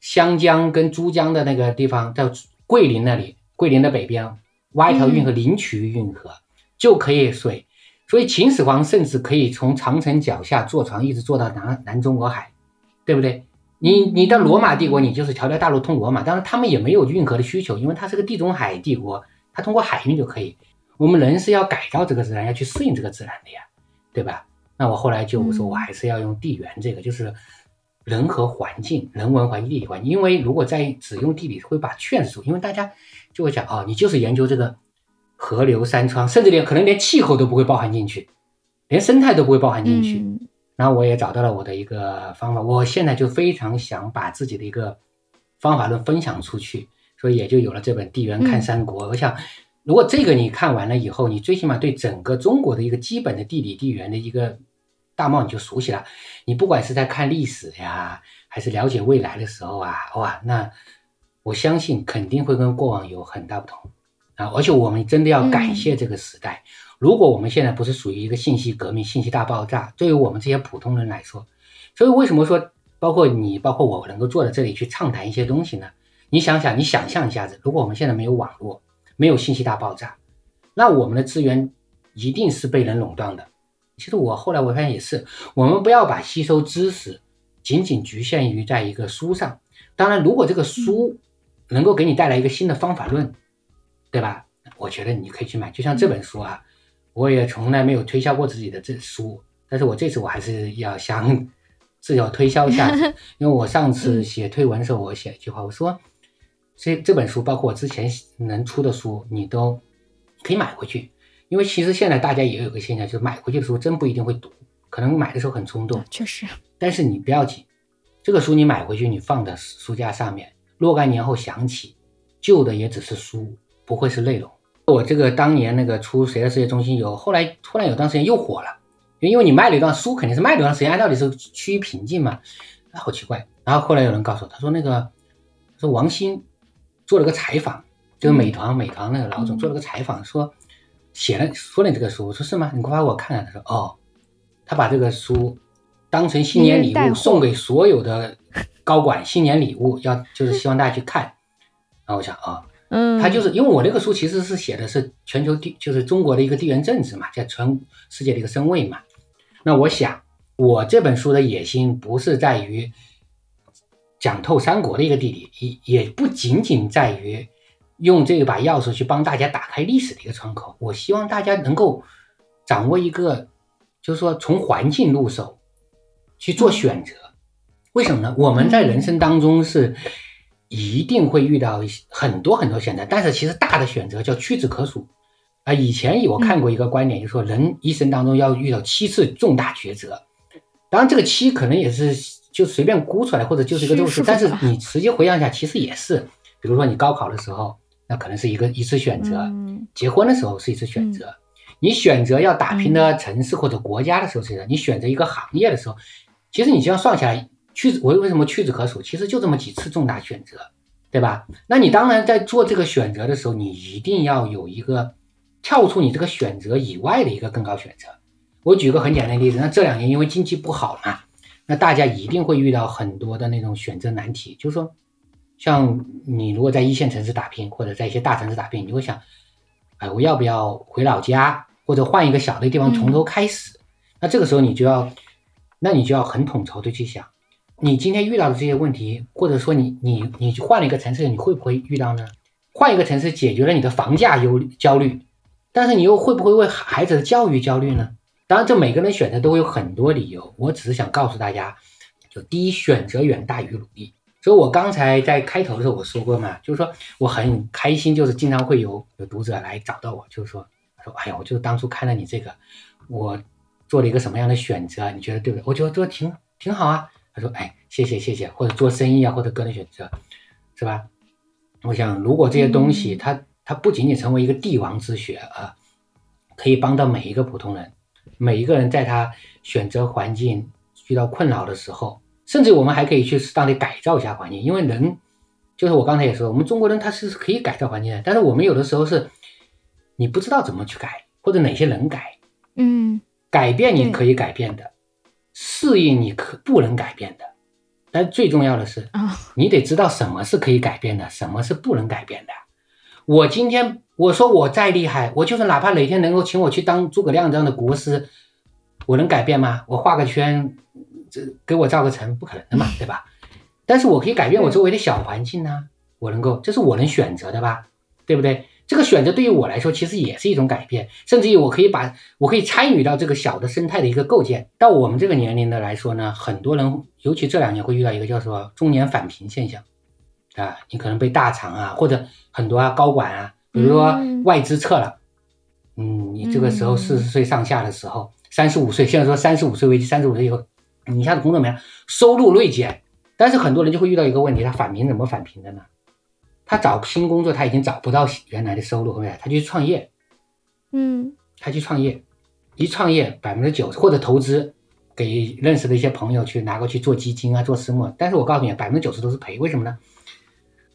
湘江跟珠江的那个地方，在桂林那里，桂林的北边挖一条运河，灵渠运河就可以水。所以秦始皇甚至可以从长城脚下坐船一直坐到南南中国海，对不对？你你到罗马帝国，你就是条条大路通罗马，当然他们也没有运河的需求，因为它是个地中海帝国，它通过海运就可以。我们人是要改造这个自然，要去适应这个自然的呀，对吧？那我后来就我说我还是要用地缘这个，就是人和环境、人文环境、地理环境，因为如果在只用地理会把劝住，因为大家就会讲哦，你就是研究这个。河流山川，甚至连可能连气候都不会包含进去，连生态都不会包含进去。然后我也找到了我的一个方法，我现在就非常想把自己的一个方法论分享出去，所以也就有了这本《地缘看三国》。我想，如果这个你看完了以后，你最起码对整个中国的一个基本的地理地缘的一个大貌你就熟悉了。你不管是在看历史呀，还是了解未来的时候啊，哇，那我相信肯定会跟过往有很大不同。啊！而且我们真的要感谢这个时代。如果我们现在不是属于一个信息革命、信息大爆炸，对于我们这些普通人来说，所以为什么说包括你、包括我能够坐在这里去畅谈一些东西呢？你想想，你想象一下子，如果我们现在没有网络，没有信息大爆炸，那我们的资源一定是被人垄断的。其实我后来我发现也是，我们不要把吸收知识仅仅局限于在一个书上。当然，如果这个书能够给你带来一个新的方法论。对吧？我觉得你可以去买，就像这本书啊，我也从来没有推销过自己的这书，但是我这次我还是要想自我推销一下，因为我上次写推文的时候，我写一句话，我说这这本书，包括我之前能出的书，你都可以买回去。因为其实现在大家也有个现象，就是买回去的书真不一定会读，可能买的时候很冲动。确实，但是你不要紧，这个书你买回去，你放在书架上面，若干年后想起，旧的也只是书，不会是内容。我这个当年那个出《谁的世界中心》有，后来突然有段时间又火了，因为你卖了一段书，肯定是卖了一段时间，按道理是趋于平静嘛，啊，好奇怪。然后后来有人告诉我，他说那个说王兴做了个采访，就是美团美团那个老总做了个采访，说。写了说了这个书，我说是吗？你快发给我看看。他说哦，他把这个书当成新年礼物送给所有的高管，新年礼物要就是希望大家去看。然后我想啊，嗯，他就是因为我那个书其实是写的是全球地，就是中国的一个地缘政治嘛，在全世界的一个身位嘛。那我想，我这本书的野心不是在于讲透三国的一个地理，也也不仅仅在于。用这把钥匙去帮大家打开历史的一个窗口，我希望大家能够掌握一个，就是说从环境入手去做选择。为什么呢？我们在人生当中是一定会遇到很多很多选择，但是其实大的选择叫屈指可数。啊。以前我看过一个观点，就是说人一生当中要遇到七次重大抉择，当然这个七可能也是就随便估出来，或者就是一个斗士，但是你实际回想一下，其实也是，比如说你高考的时候。那可能是一个一次选择，结婚的时候是一次选择，你选择要打拼的城市或者国家的时候是你选择一个行业的时候，其实你这样算下来，屈为为什么屈指可数？其实就这么几次重大选择，对吧？那你当然在做这个选择的时候，你一定要有一个跳出你这个选择以外的一个更高选择。我举个很简单的例子，那这两年因为经济不好嘛，那大家一定会遇到很多的那种选择难题，就是说。像你如果在一线城市打拼，或者在一些大城市打拼，你会想，哎，我要不要回老家，或者换一个小的地方从头开始？那这个时候你就要，那你就要很统筹的去想，你今天遇到的这些问题，或者说你你你换了一个城市，你会不会遇到呢？换一个城市解决了你的房价忧焦虑，但是你又会不会为孩子的教育焦虑呢？当然，这每个人选择都会有很多理由，我只是想告诉大家，就第一，选择远大于努力。所以，我刚才在开头的时候我说过嘛，就是说我很开心，就是经常会有有读者来找到我，就是说说，哎呀，我就当初看了你这个，我做了一个什么样的选择，你觉得对不对？我觉得做挺挺好啊。他说，哎，谢谢谢谢，或者做生意啊，或者个人选择，是吧？我想，如果这些东西，它它不仅仅成为一个帝王之学啊，可以帮到每一个普通人，每一个人在他选择环境遇到困扰的时候。甚至我们还可以去适当的改造一下环境，因为人，就是我刚才也说，我们中国人他是可以改造环境的，但是我们有的时候是，你不知道怎么去改，或者哪些能改，嗯，改变你可以改变的，适应你可不能改变的，但最重要的是啊，你得知道什么是可以改变的，什么是不能改变的。我今天我说我再厉害，我就是哪怕哪天能够请我去当诸葛亮这样的国师，我能改变吗？我画个圈。这给我造个城不可能的嘛，对吧？但是我可以改变我周围的小环境呢，我能够，这是我能选择的吧，对不对？这个选择对于我来说，其实也是一种改变，甚至于我可以把我可以参与到这个小的生态的一个构建。到我们这个年龄的来说呢，很多人，尤其这两年会遇到一个叫做中年返贫现象啊，你可能被大厂啊，或者很多啊高管啊，比如说外资撤了，嗯，你这个时候四十岁上下的时候，三十五岁，现在说三十五岁危机，三十五岁以后。你一下子工作没了，收入锐减，但是很多人就会遇到一个问题，他返贫怎么返贫的呢？他找新工作他已经找不到原来的收入，后面他就去创业，嗯，他去创业，一创业百分之九十或者投资，给认识的一些朋友去拿过去做基金啊，做私募，但是我告诉你，百分之九十都是赔，为什么呢？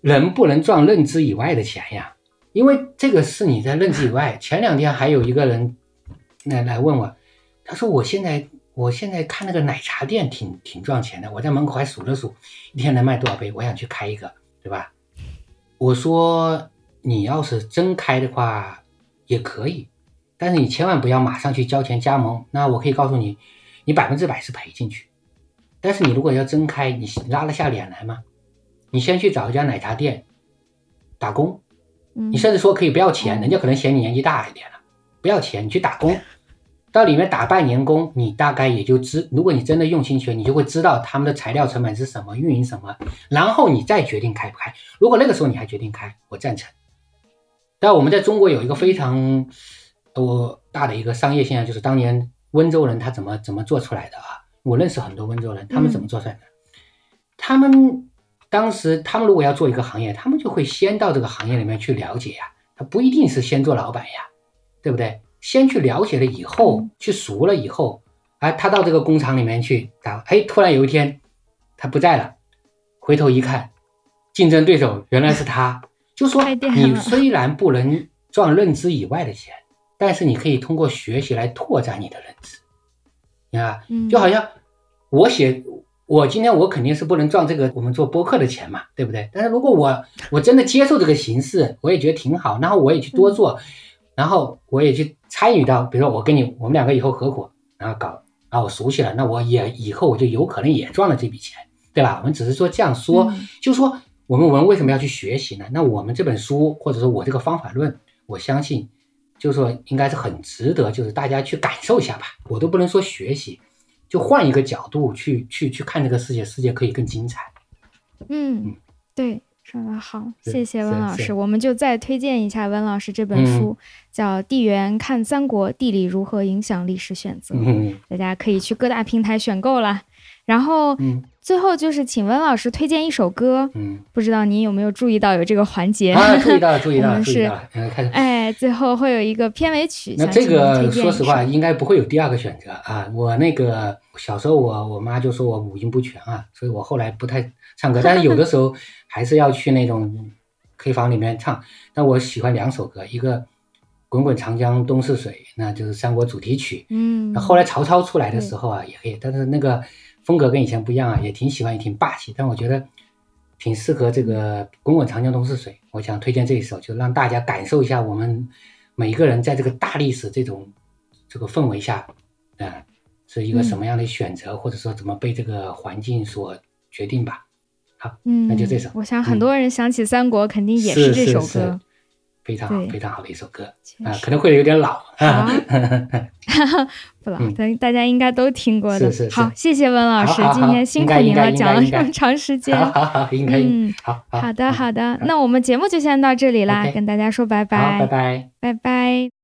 人不能赚认知以外的钱呀，因为这个是你在认知以外。前两天还有一个人来来问我，他说我现在。我现在看那个奶茶店挺挺赚钱的，我在门口还数了数，一天能卖多少杯？我想去开一个，对吧？我说你要是真开的话也可以，但是你千万不要马上去交钱加盟。那我可以告诉你，你百分之百是赔进去。但是你如果要真开，你拉得下脸来吗？你先去找一家奶茶店打工，你甚至说可以不要钱，人家可能嫌你年纪大一点了，不要钱，你去打工。到里面打半年工，你大概也就知，如果你真的用心学，你就会知道他们的材料成本是什么，运营什么，然后你再决定开不开。如果那个时候你还决定开，我赞成。但我们在中国有一个非常多大的一个商业现象，就是当年温州人他怎么怎么做出来的啊？我认识很多温州人，他们怎么做出来的？他们当时他们如果要做一个行业，他们就会先到这个行业里面去了解呀，他不一定是先做老板呀，对不对？先去了解了以后，去熟了以后，哎，他到这个工厂里面去打，哎，突然有一天他不在了，回头一看，竞争对手原来是他。就说你虽然不能赚认知以外的钱，但是你可以通过学习来拓展你的认知。你看，就好像我写，我今天我肯定是不能赚这个我们做播客的钱嘛，对不对？但是如果我我真的接受这个形式，我也觉得挺好，然后我也去多做。然后我也去参与到，比如说我跟你，我们两个以后合伙，然后搞，然后我熟悉了，那我也以后我就有可能也赚了这笔钱，对吧？我们只是说这样说，就说我们文为什么要去学习呢？那我们这本书或者说我这个方法论，我相信，就是说应该是很值得，就是大家去感受一下吧。我都不能说学习，就换一个角度去去去看这个世界，世界可以更精彩。嗯，对。说的好，谢谢温老师。我们就再推荐一下温老师这本书，叫《地缘看三国：地理如何影响历史选择》，嗯大家可以去各大平台选购了。然后，最后就是请温老师推荐一首歌。嗯，不知道您有没有注意到有这个环节？啊，注意到，注意到，注意到。哎，最后会有一个片尾曲。那这个说实话，应该不会有第二个选择啊。我那个小时候，我我妈就说我五音不全啊，所以我后来不太唱歌。但是有的时候还是要去那种 K 房里面唱。但我喜欢两首歌，一个《滚滚长江东逝水》，那就是三国主题曲。嗯。那后来曹操出来的时候啊，也可以，但是那个。风格跟以前不一样啊，也挺喜欢，也挺霸气，但我觉得挺适合这个“滚滚长江东逝水”。我想推荐这一首，就让大家感受一下我们每一个人在这个大历史这种这个氛围下，嗯，是一个什么样的选择，或者说怎么被这个环境所决定吧。好，嗯，那就这首。我想很多人想起三国，肯定也是这首歌。非常好，非常好的一首歌啊，可能会有点老，不老，等大家应该都听过的。好，谢谢温老师，今天辛苦您了，讲了这么 长时 间。好好，应该嗯，好好的好的，那我们节目就先到这里啦，跟大家说拜拜，拜拜，拜拜。